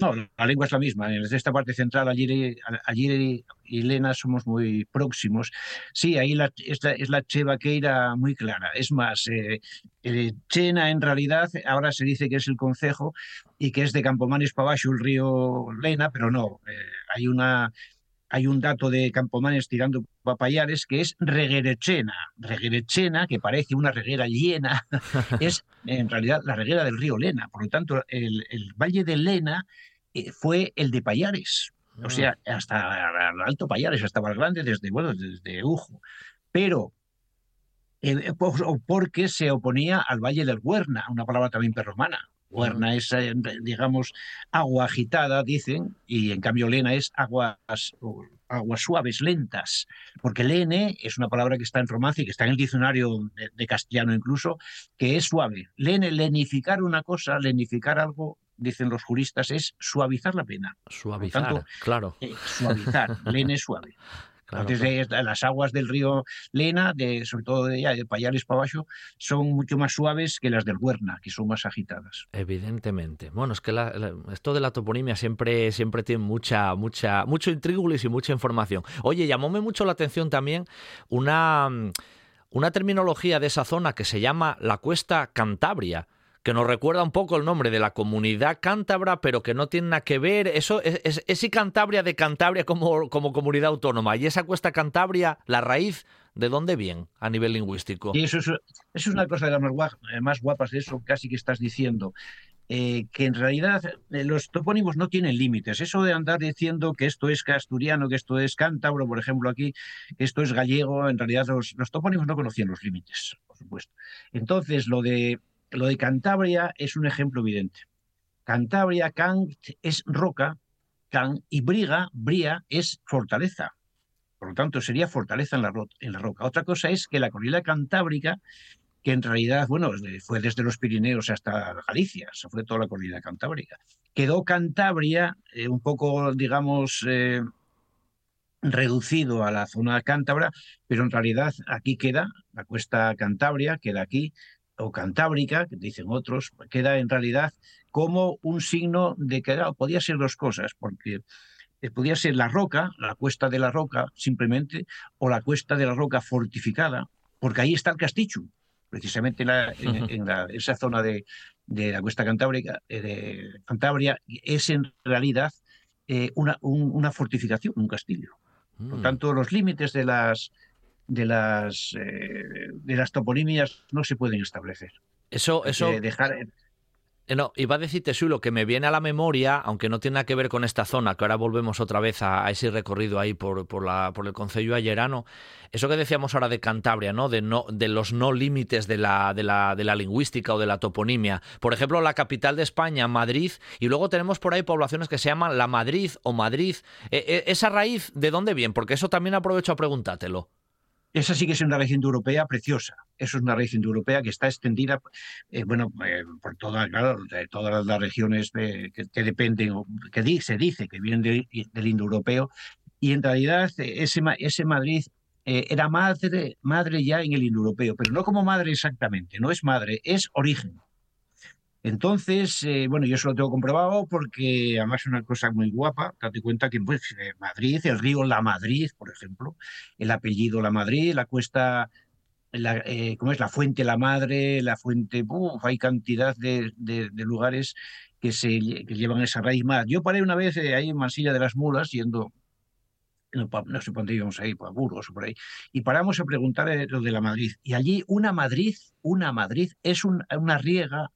No, la lengua es la misma. En esta parte central, allí, allí y Lena somos muy próximos. Sí, ahí la, es, la, es la chevaqueira muy clara. Es más, eh, eh, Chena en realidad ahora se dice que es el concejo y que es de Campomanes para abajo el río Lena, pero no. Eh, hay una hay un dato de Campomanes tirando papayares que es reguerechena. Reguerechena, que parece una reguera llena, (laughs) es en realidad la reguera del río Lena. Por lo tanto, el, valle de Lena fue el de Payares. O ah. sea, hasta el Alto Payares, hasta Valgrande, desde, bueno, desde Ujo. Pero eh, porque se oponía al Valle del Huerna, una palabra también perromana. Huerna es, eh, digamos, agua agitada, dicen, y en cambio lena es aguas, aguas suaves, lentas, porque lene es una palabra que está en romance y que está en el diccionario de, castellano incluso, que es suave. Lene, lenificar una cosa, lenificar algo, dicen los juristas, es suavizar la pena. Suavizar, claro. Eh, suavizar, (laughs) lene suave. Entonces, las aguas del río Lena, de, sobre todo de, de Payares para abajo, son mucho más suaves que las del Huerna, que son más agitadas. Evidentemente. Bueno, es que esto de la toponimia siempre, siempre tiene mucha, mucha, mucho intríngulis y mucha información. Oye, llamóme mucho la atención también una, una terminología de esa zona que se llama la Cuesta Cantabria que nos recuerda un poco el nombre de la comunidad cántabra, pero que no tiene nada que ver. Eso es, es, Cantabria de Cantabria como, como comunidad autónoma. Y esa cuesta Cantabria, la raíz, ¿de dónde viene a nivel lingüístico? Y eso es, eso es una cosa de las más, guapas de eso, casi que estás diciendo. Eh, que en realidad eh, los topónimos no tienen límites. Eso de andar diciendo que esto es casturiano, que esto es cántabro, por ejemplo, aquí, que esto es gallego, en realidad los, los topónimos no conocían los límites, por supuesto. Entonces, lo de lo de Cantabria es un ejemplo evidente. Cantabria, Cant es roca, Can y Briga, Bria es fortaleza. Por lo tanto, sería fortaleza en la, roca. Otra cosa es que la cordillera cantábrica, que en realidad, bueno, fue desde los Pirineos hasta Galicia, se fue toda la cordillera cantábrica. Quedó Cantabria eh, un poco, digamos, eh, reducido a la zona cántabra, pero en realidad aquí queda la cuesta Cantabria, queda aquí, o cantábrica, que dicen otros, queda en realidad como un signo de que podía ser dos cosas, porque eh, podía ser la roca, la cuesta de la roca simplemente, o la cuesta de la roca fortificada, porque ahí está el castillo, precisamente en, (laughs) esa zona de, la cuesta cantábrica, eh, de Cantabria, es en realidad eh, una, una fortificación, un castillo. Por mm. tanto, los límites de las, de las, eh, de las toponimias no se pueden establecer. Eso, eso. dejar, eh, no, iba a decirte, lo que me viene a la memoria, aunque no tiene nada que ver con esta zona, que ahora volvemos otra vez a, ese recorrido ahí por, por, la, por el Concello Ayerano, eso que decíamos ahora de Cantabria, ¿no? De, no, de los no límites de la, de, la, de la lingüística o de la toponimia. Por ejemplo, la capital de España, Madrid, y luego tenemos por ahí poblaciones que se llaman La Madrid o Madrid. E, e, ¿Esa raíz de dónde viene? Porque eso también aprovecho a preguntártelo. Esa sí que es una región europea preciosa. Eso es una región europea que está extendida, eh, bueno, eh, por toda, todas las regiones eh, que, dependen, que se dice que vienen del indoeuropeo. Y en realidad ese, ese Madrid era madre, madre ya en el indoeuropeo, pero no como madre exactamente, no es madre, es origen. Entonces, eh, bueno, yo eso lo tengo comprobado porque además es una cosa muy guapa. Date cuenta que pues, eh, Madrid, el río La Madrid, por ejemplo, el apellido La Madrid, la cuesta, la, eh, ¿cómo es? La fuente La Madre, la fuente, hay cantidad de, lugares que, se, llevan esa raíz más. Yo paré una vez ahí en Mansilla de las Mulas, yendo, no, sé por dónde íbamos ahí, por Burgos o por ahí, y paramos a preguntar lo de la Madrid. Y allí una Madrid, una Madrid es una riega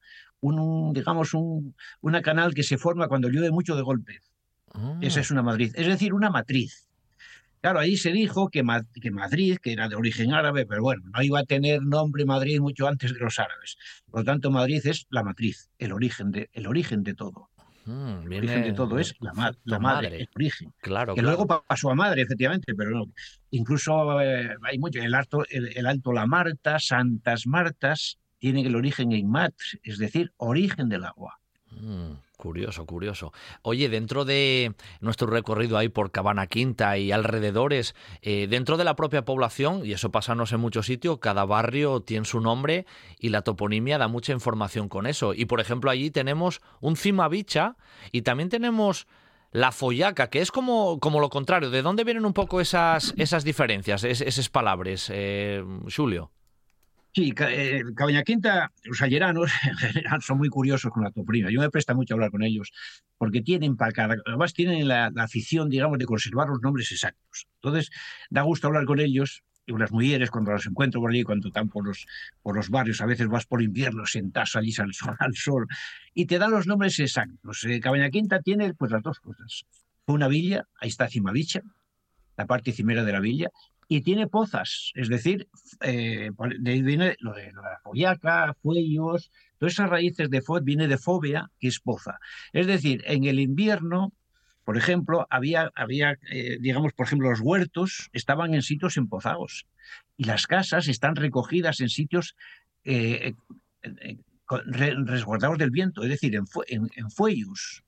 un, digamos, un, una canal que se forma cuando llueve mucho de golpe. Esa es ah. una Madrid, es decir, una matriz. Claro, ahí se dijo que, que, Madrid, que era de origen árabe, pero bueno, no iba a tener nombre Madrid mucho antes de los árabes. Por lo tanto, Madrid es la matriz, el origen de, el origen de todo. Mm, el origen de todo es la, la madre, el origen. Claro, que luego pasó a madre, efectivamente, pero no. Incluso eh, hay mucho, el alto, el alto La Marta, Santas Martas, tiene el origen en mat, es decir, origen del agua. Mm, curioso, curioso. Oye, dentro de nuestro recorrido ahí por Cabana Quinta y alrededores, eh, dentro de la propia población, y eso pasa no sé en muchos sitios, cada barrio tiene su nombre y la toponimia da mucha información con eso. Y por ejemplo, allí tenemos un Cimavicha y también tenemos la follaca, que es como, como lo contrario. ¿De dónde vienen un poco esas, esas diferencias, esas palabras, eh, Julio? Sí, eh, Cabaña Quinta, los ayeranos (laughs) en general son muy curiosos con la toponimia. Yo me presta mucho hablar con ellos porque tienen para además tienen la, afición, digamos, de conservar los nombres exactos. Entonces, da gusto hablar con ellos y las mujeres cuando las encuentro por allí, cuando están por los, por los barrios, a veces vas por invierno, sentás allí al sol, (laughs) al sol, y te dan los nombres exactos. Eh, Cabaña Quinta tiene pues las dos cosas. Una villa, ahí está Cimavicha, la parte cimera de la villa, y tiene pozas, es decir, eh, de ahí viene lo de la follaca, fuellos, todas esas raíces de fod viene de fobia, que es poza. Es decir, en el invierno, por ejemplo, había, había eh, digamos, por ejemplo, los huertos estaban en sitios empozados y las casas están recogidas en sitios eh, resguardados del viento, es decir, en, en, en fuellos.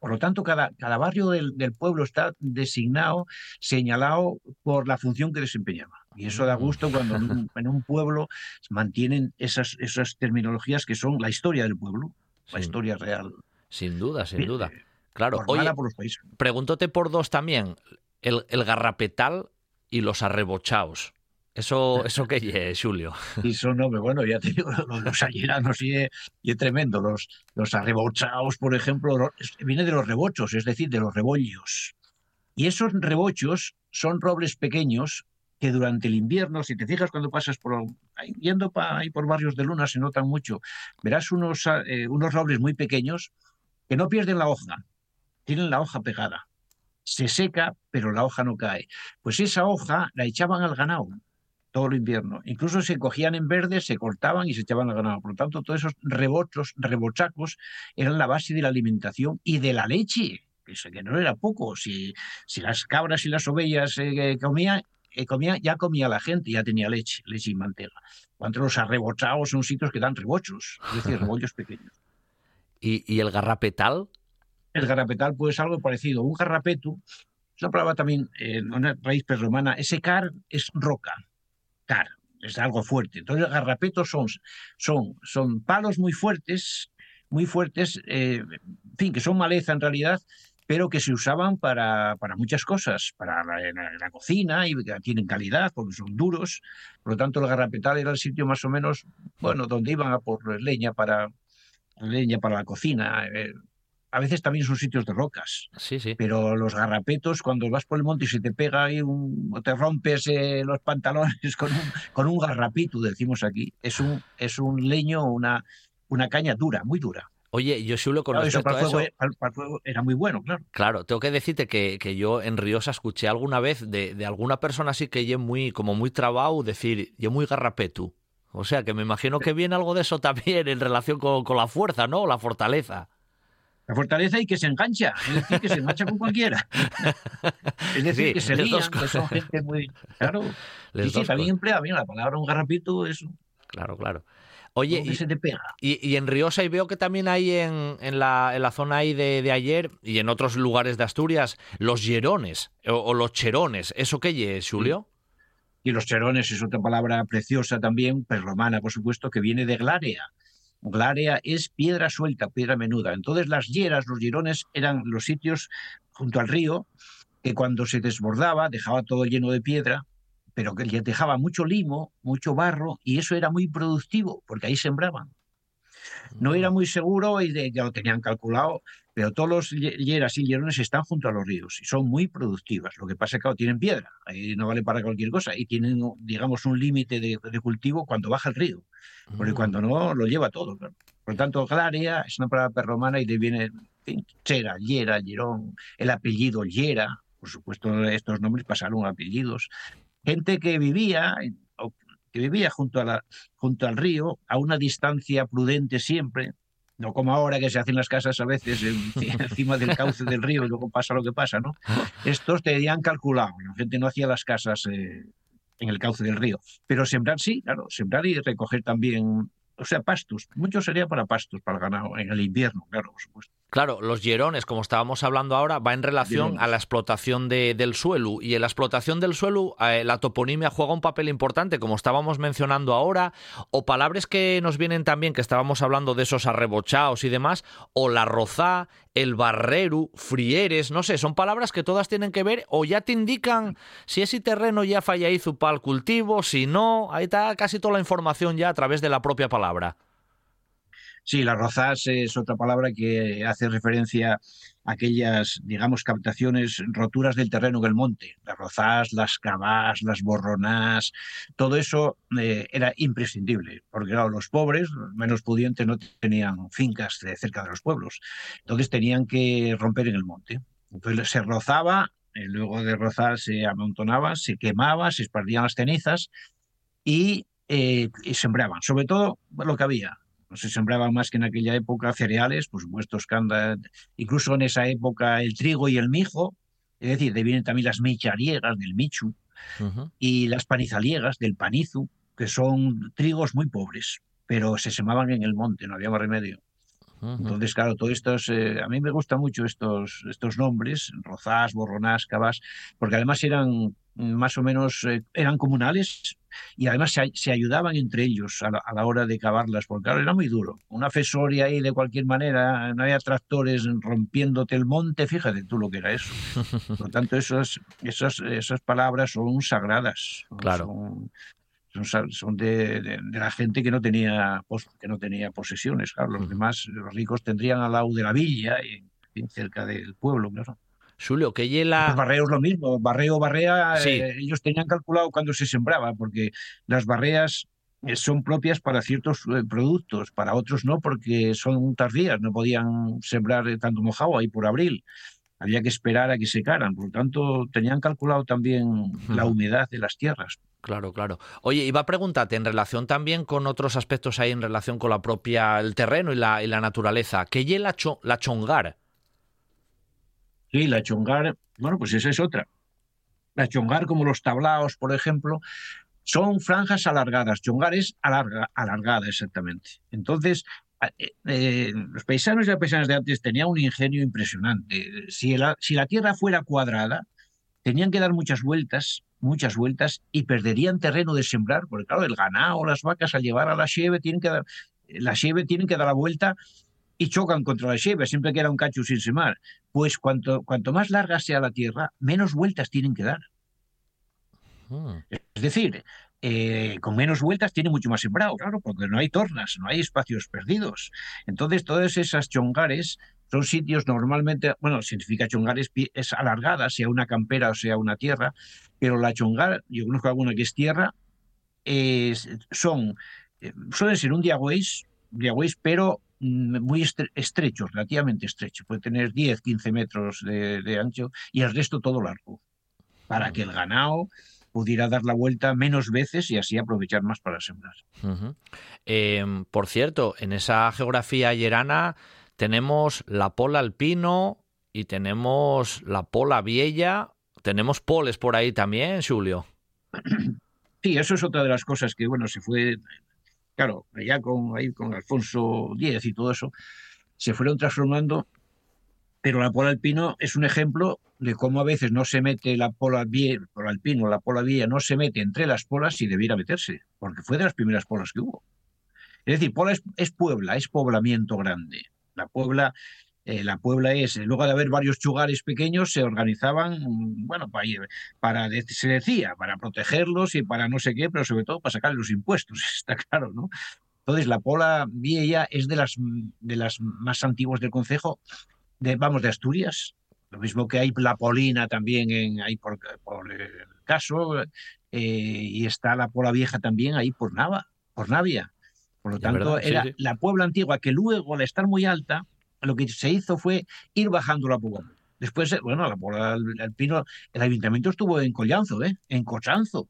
Por lo tanto, cada, cada barrio del, pueblo está designado, señalado por la función que desempeñaba. Y eso da gusto cuando (laughs) en un, pueblo mantienen esas, esas terminologías que son la historia del pueblo, la historia real. Sin duda, sin duda. Claro, oye, por los pregúntate por dos también, el, el garrapetal y los arrebochaos. Eso, eso que Julio. (laughs) Y son nombres, bueno, ya te digo, los, (laughs) alleranos y, y es tremendo. Los, los arrebochaos, por ejemplo, viene de los rebochos, es decir, de los rebollos. Y esos rebochos son robles pequeños que durante el invierno, si te fijas cuando pasas por yendo ahí por barrios de luna, se notan mucho. Verás unos, eh, unos robles muy pequeños que no pierden la hoja, tienen la hoja pegada. Se seca, pero la hoja no cae. Pues esa hoja la echaban al ganado todo el invierno. Incluso se cogían en verde, se cortaban y se echaban al ganado. Por lo tanto, todos esos rebochos, rebochacos eran la base de la alimentación y de la leche, que no era poco. Si, si las cabras y las ovejas eh, comían, eh, comía, ya comía la gente, ya tenía leche, leche y manteca. Cuando los arrebochados son sitios que dan rebochos, es decir, (laughs) rebollos pequeños. ¿Y, ¿Y, el garrapetal? El garrapetal, pues algo parecido. Un garrapeto, es una palabra también, eh, una raíz prerromana, ese car es roca es algo fuerte. Entonces, los garrapetos son, son, son palos muy fuertes, muy fuertes, eh, en fin, que son maleza en realidad, pero que se usaban para, para muchas cosas, para la, cocina y tienen calidad porque son duros. Por lo tanto, el garrapetal era el sitio más o menos, bueno, donde iban a por leña para, leña para la cocina. Eh, a veces también son sitios de rocas. Sí, sí. Pero los garrapetos, cuando vas por el monte y se te pega ahí un, o te rompes eh, los pantalones (laughs) con un, con un garrapito, decimos aquí, es un, es un leño, una, una caña dura, muy dura. Oye, yo suelo con eso, para eso, era muy bueno, claro. Claro, tengo que decirte que, que yo en Riosa escuché alguna vez de, de, alguna persona así que yo muy, como muy trabado, decir, yo muy garrapetu. O sea, que me imagino que viene algo de eso también en relación con, con la fuerza, ¿no? La fortaleza la fortaleza y que se engancha, es decir, que se engancha con cualquiera. (laughs) Es decir, que se lían, que son gente muy... Claro, y sí, también emplea bien la palabra un garrapito, eso. Claro, claro. Oye, y, se te pega. Y, en Riosa, y veo que también hay en, en, la, en la, zona ahí de, de, ayer y en otros lugares de Asturias, los hierones o, los cherones. ¿Eso qué es, Julio? Y los cherones es otra palabra preciosa también, pues romana, por supuesto, que viene de glarea Glaria es piedra suelta, piedra menuda. Entonces las hieras, los hierones, eran los sitios junto al río que cuando se desbordaba dejaba todo lleno de piedra, pero que dejaba mucho limo, mucho barro, y eso era muy productivo, porque ahí sembraban. No era muy seguro y ya lo tenían calculado, pero todos los hieras y hierones están junto a los ríos y son muy productivas. Lo que pasa es que tienen piedra, ahí no vale para cualquier cosa y tienen, digamos, un límite de, cultivo cuando baja el río, porque mm. cuando no lo lleva todo. Por lo tanto, Glaria es una palabra perromana y le viene Chera, Hiera, Hierón, el apellido Hiera, por supuesto estos nombres pasaron a apellidos. Gente que vivía que vivía junto, a la, junto al río, a una distancia prudente siempre, no como ahora que se hacen las casas a veces (laughs) encima del cauce del río y luego pasa lo que pasa, ¿no? (laughs) Estos tenían calculado, la gente no hacía las casas eh, en el cauce del río, pero sembrar sí, claro, sembrar y recoger también o sea, pastos. Mucho sería para pastos, para el ganado, en el invierno, claro, por supuesto. Claro, los hierones, como estábamos hablando ahora, va en relación a la explotación de, del suelo. Y en la explotación del suelo, eh, la toponimia juega un papel importante, como estábamos mencionando ahora, o palabras que nos vienen también, que estábamos hablando de esos arrebochados y demás, o la rozá, el barreru, frieres, no sé, son palabras que todas tienen que ver o ya te indican si ese terreno ya falla para el cultivo, si no, ahí está casi toda la información ya a través de la propia palabra. Sí, la rozás es otra palabra que hace referencia aquellas, digamos, captaciones, roturas del terreno en el monte. Las rozás, las cavás, las borronás, todo eso eh, era imprescindible, porque los pobres, menos pudientes, no tenían fincas cerca de los pueblos. Entonces tenían que romper en el monte. Entonces se rozaba, eh, luego de rozar se amontonaba, se quemaba, se esparcían las cenizas y, eh, y sembraban, sobre todo lo que había, se sembraban más que en aquella época cereales, por supuesto, incluso en esa época el trigo y el mijo, es decir, de vienen también las michariegas del michu y las panizaliegas del panizu, que son trigos muy pobres, pero se sembraban en el monte, no había más remedio. Entonces, claro, todo esto eh, a mí me gustan mucho estos, estos nombres, rozás, borronás, cabas, porque además eran más o menos, eh, eran comunales y además se, ayudaban entre ellos a la, hora de cavarlas, porque claro, era muy duro. Una fesoria ahí de cualquier manera, no había tractores rompiéndote el monte, fíjate tú lo que era eso. Por lo tanto, esas, esas, esas palabras son sagradas. Claro. Son, son, de, la gente que no tenía que no tenía posesiones. Claro, los demás, los ricos tendrían al lado de la villa y, cerca del pueblo. Claro. Julio, que hiela. Los barreos lo mismo, barreo, barrea, eh, ellos tenían calculado cuando se sembraba, porque las barreas eh, son propias para ciertos eh, productos, para otros no, porque son tardías, no podían sembrar tanto mojado ahí por abril. Había que esperar a que secaran, por lo tanto tenían calculado también la humedad de las tierras. Claro, claro. Oye, iba a preguntarte en relación también con otros aspectos ahí en relación con la propia el terreno y la, y la naturaleza. ¿Qué hiela la chongar? Sí, la chongar, bueno, pues esa es otra. La chongar, como los tablaos, por ejemplo, son franjas alargadas. Chongar es alarga, alargada, exactamente. Entonces, eh, eh, los paisanos y las paisanas de antes tenían un ingenio impresionante. Si la, si la tierra fuera cuadrada, tenían que dar muchas vueltas, muchas vueltas, y perderían terreno de sembrar, porque claro, el ganado, las vacas, al llevar a la cheve, tienen que dar, la cheve tienen que dar la vuelta y chocan contra la siempre, siempre queda un cacho sin semar. Pues cuanto, cuanto más larga sea la tierra, menos vueltas tienen que dar. Es decir, eh, con menos vueltas tiene mucho más sembrado, claro, porque no hay tornas, no hay espacios perdidos. Entonces, todas esas chongares son sitios normalmente, bueno, significa chongares es alargada, sea una campera o sea una tierra, pero la chongar, yo conozco alguna que es tierra, son, eh, suelen ser un diagüeis, diagüeis, pero Mm, muy estrechos, relativamente estrechos, puede tener 10, 15 metros de, ancho y el resto todo largo, para que el ganado pudiera dar la vuelta menos veces y así aprovechar más para sembrar. Em, por cierto, en esa geografía yerana tenemos la pola alpino y tenemos la pola vieja, tenemos poles por ahí también, Julio. Sí, eso es otra de las cosas que, bueno, se fue claro, ya con, ahí con Alfonso X y todo eso, se fueron transformando, pero la pola alpino es un ejemplo de cómo a veces no se mete la pola, pola alpino, la pola vía no se mete entre las polas si debiera meterse, porque fue de las primeras polas que hubo. Es decir, pola es Puebla, es poblamiento grande. La Puebla eh, la Puebla es, eh, luego de haber varios chugares pequeños, se organizaban, bueno, para, para, se decía, para protegerlos y para no sé qué, pero sobre todo para sacar los impuestos, (laughs) está claro, ¿no? Entonces, la Pola Vieja es de las, de las más antiguas del concejo, de, vamos, de Asturias, lo mismo que hay la Polina también en, ahí por, por el caso, eh, y está la Pola Vieja también ahí por Nava, por Navia. Por lo tanto, era la Puebla antigua que luego, al estar muy alta, lo que se hizo fue ir bajando la poco. Después, eh, bueno, la, el, Pino, el ayuntamiento estuvo en Collanzo, ¿eh? en Cochanzo,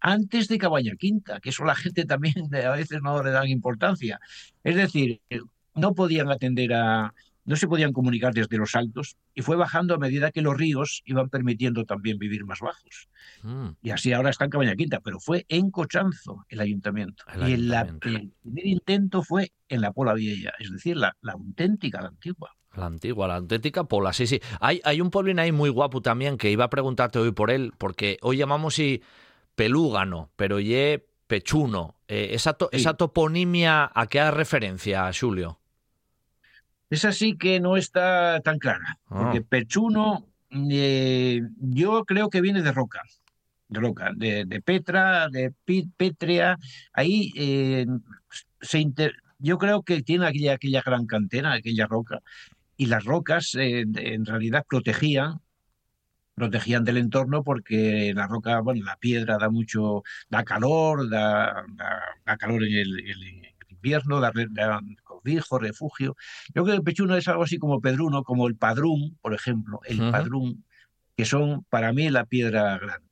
antes de Cabaña Quinta, que eso la gente también (laughs) a veces no le dan importancia. Es decir, no podían atender a, no se podían comunicar desde los altos y fue bajando a medida que los ríos iban permitiendo también vivir más bajos. Mm. Y así ahora está en Cabaña Quinta, pero fue en Cochanzo el ayuntamiento. y el primer intento fue en la Pola Vieja, es decir, la, la auténtica, la antigua. La antigua, la auténtica Pola, sí, sí. Hay, hay un pueblín ahí muy guapo también que iba a preguntarte hoy por él, porque hoy llamamos y pelúgano, pero ye pechuno. Eh, esa, esa toponimia, ¿a qué hace referencia, Julio? Esa sí que no está tan clara, porque ah. Pechuno eh, yo creo que viene de roca, de roca, de, Petra, de Petria, ahí eh, se yo creo que tiene aquella, aquella gran cantera, aquella roca, y las rocas eh, en realidad protegían protegían del entorno porque la roca, bueno, la piedra da mucho, da calor, da, da, calor en el, invierno, da, cobijo, refugio. Yo creo que el pechuno es algo así como pedruno, como el padrún, por ejemplo, el padrún, que son para mí la piedra grande.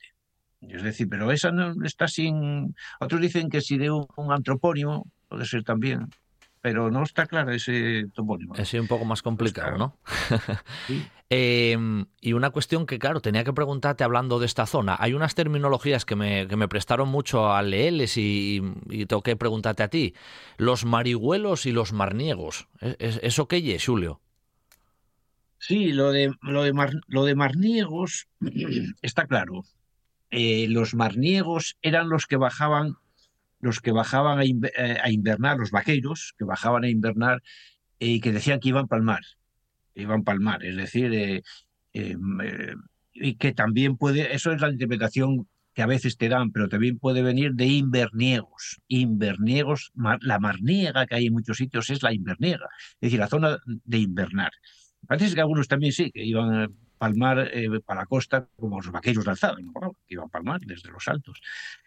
Es decir, pero esa no está sin. Otros dicen que si de un, antropónimo, puede ser también pero no está claro ese topónimo. Es un poco más complicado, ¿no? (laughs) ¿Sí? Em, y una cuestión que, claro, tenía que preguntarte hablando de esta zona. Hay unas terminologías que me, que me prestaron mucho a leerles y, y, tengo que preguntarte a ti. Los marihuelos y los marniegos. ¿E, ¿Eso qué es, Julio? Sí, lo de, lo de, lo de marniegos (clears throat) está claro. Eh, los marniegos eran los que bajaban los que bajaban a, eh, a invernar, los vaqueros que bajaban a invernar y que decían que iban para el mar iban palmar, es decir, eh, eh, eh, y que también puede, eso es la interpretación que a veces te dan, pero también puede venir de inverniegos. Inverniegos, la marniega que hay en muchos sitios es la inverniega, es decir, la zona de invernar. Parece que algunos también sí, que iban palmar para la costa, como los vaqueros de alzada, que iban a palmar desde los altos.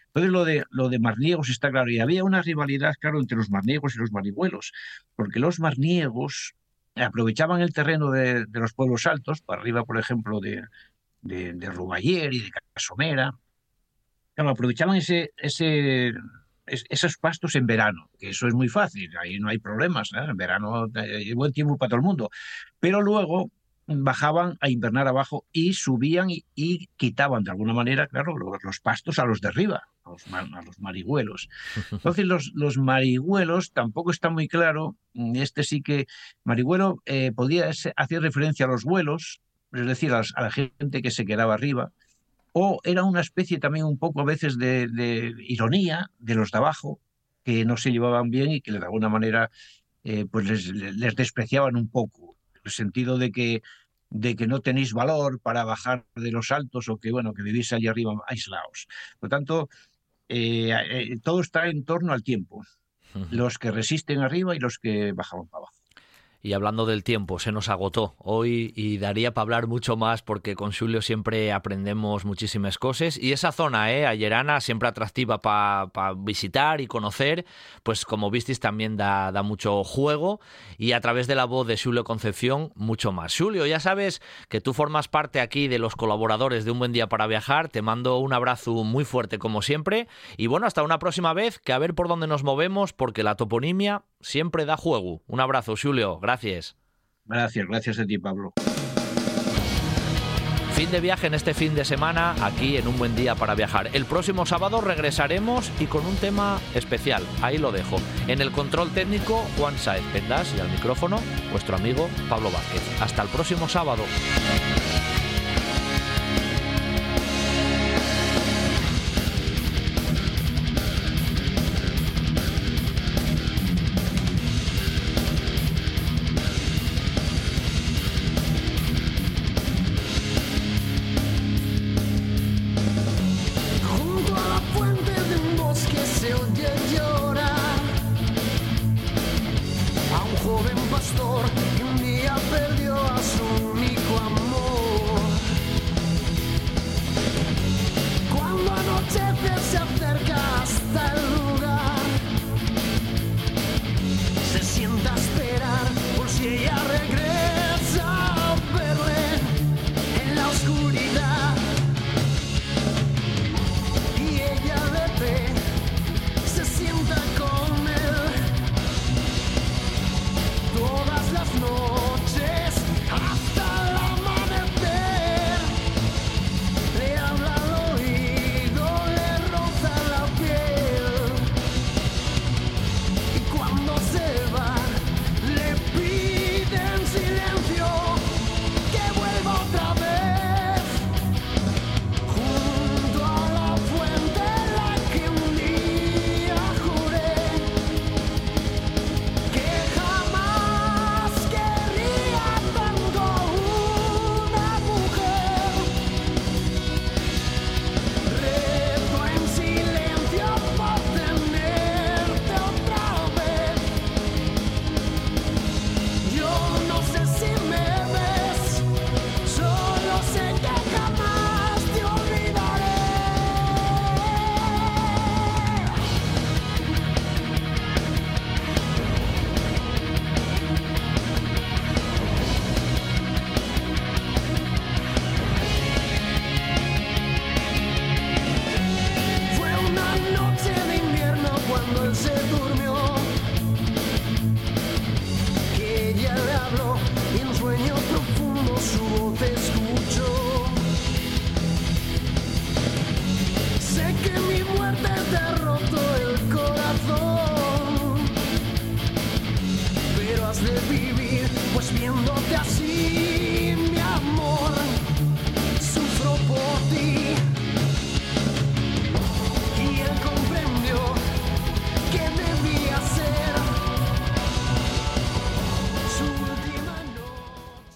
Entonces lo de, lo de marniegos está claro, y había una rivalidad, claro, entre los marniegos y los marihuelos, porque los marniegos aprovechaban el terreno de, los pueblos altos, para arriba, por ejemplo, de, de, de y de Casomera. aprovechaban ese, ese, esos pastos en verano, que eso es muy fácil, ahí no hay problemas, ¿eh? en verano hay buen tiempo para todo el mundo. Pero luego bajaban a invernar abajo y subían y, quitaban de alguna manera, claro, los, pastos a los de arriba, a los, a los marihuelos. (laughs) Entonces los, los, marihuelos tampoco está muy claro, mm, este sí que marihuelo eh, podía hacer referencia a los vuelos, es decir, a, la gente que se quedaba arriba, o era una especie también un poco a veces de, ironía de los de abajo, que no se llevaban bien y que de alguna manera eh, pues les, les despreciaban un poco el sentido de que, de que no tenéis valor para bajar de los altos o que, bueno, que vivís allí arriba aislados. Por lo tanto, eh, eh, todo está en torno al tiempo. Los que resisten arriba y los que bajaban para abajo. Y hablando del tiempo, se nos agotó hoy y daría para hablar mucho más porque con Julio siempre aprendemos muchísimas cosas. Y esa zona, ¿eh? Ayerana, siempre atractiva para visitar y conocer, pues como visteis también da, da, mucho juego. Y a través de la voz de Julio Concepción, mucho más. Julio, ya sabes que tú formas parte aquí de los colaboradores de Un Buen Día para Viajar. Te mando un abrazo muy fuerte como siempre. Y bueno, hasta una próxima vez, que a ver por dónde nos movemos porque la toponimia siempre da juego. Un abrazo, Julio. Gracias. Gracias, gracias a ti, Pablo. Fin de viaje en este fin de semana, aquí en Un Buen Día para Viajar. El próximo sábado regresaremos y con un tema especial. Ahí lo dejo. En el control técnico, Juan Saez Pendas y al micrófono, vuestro amigo Pablo Vázquez. Hasta el próximo sábado.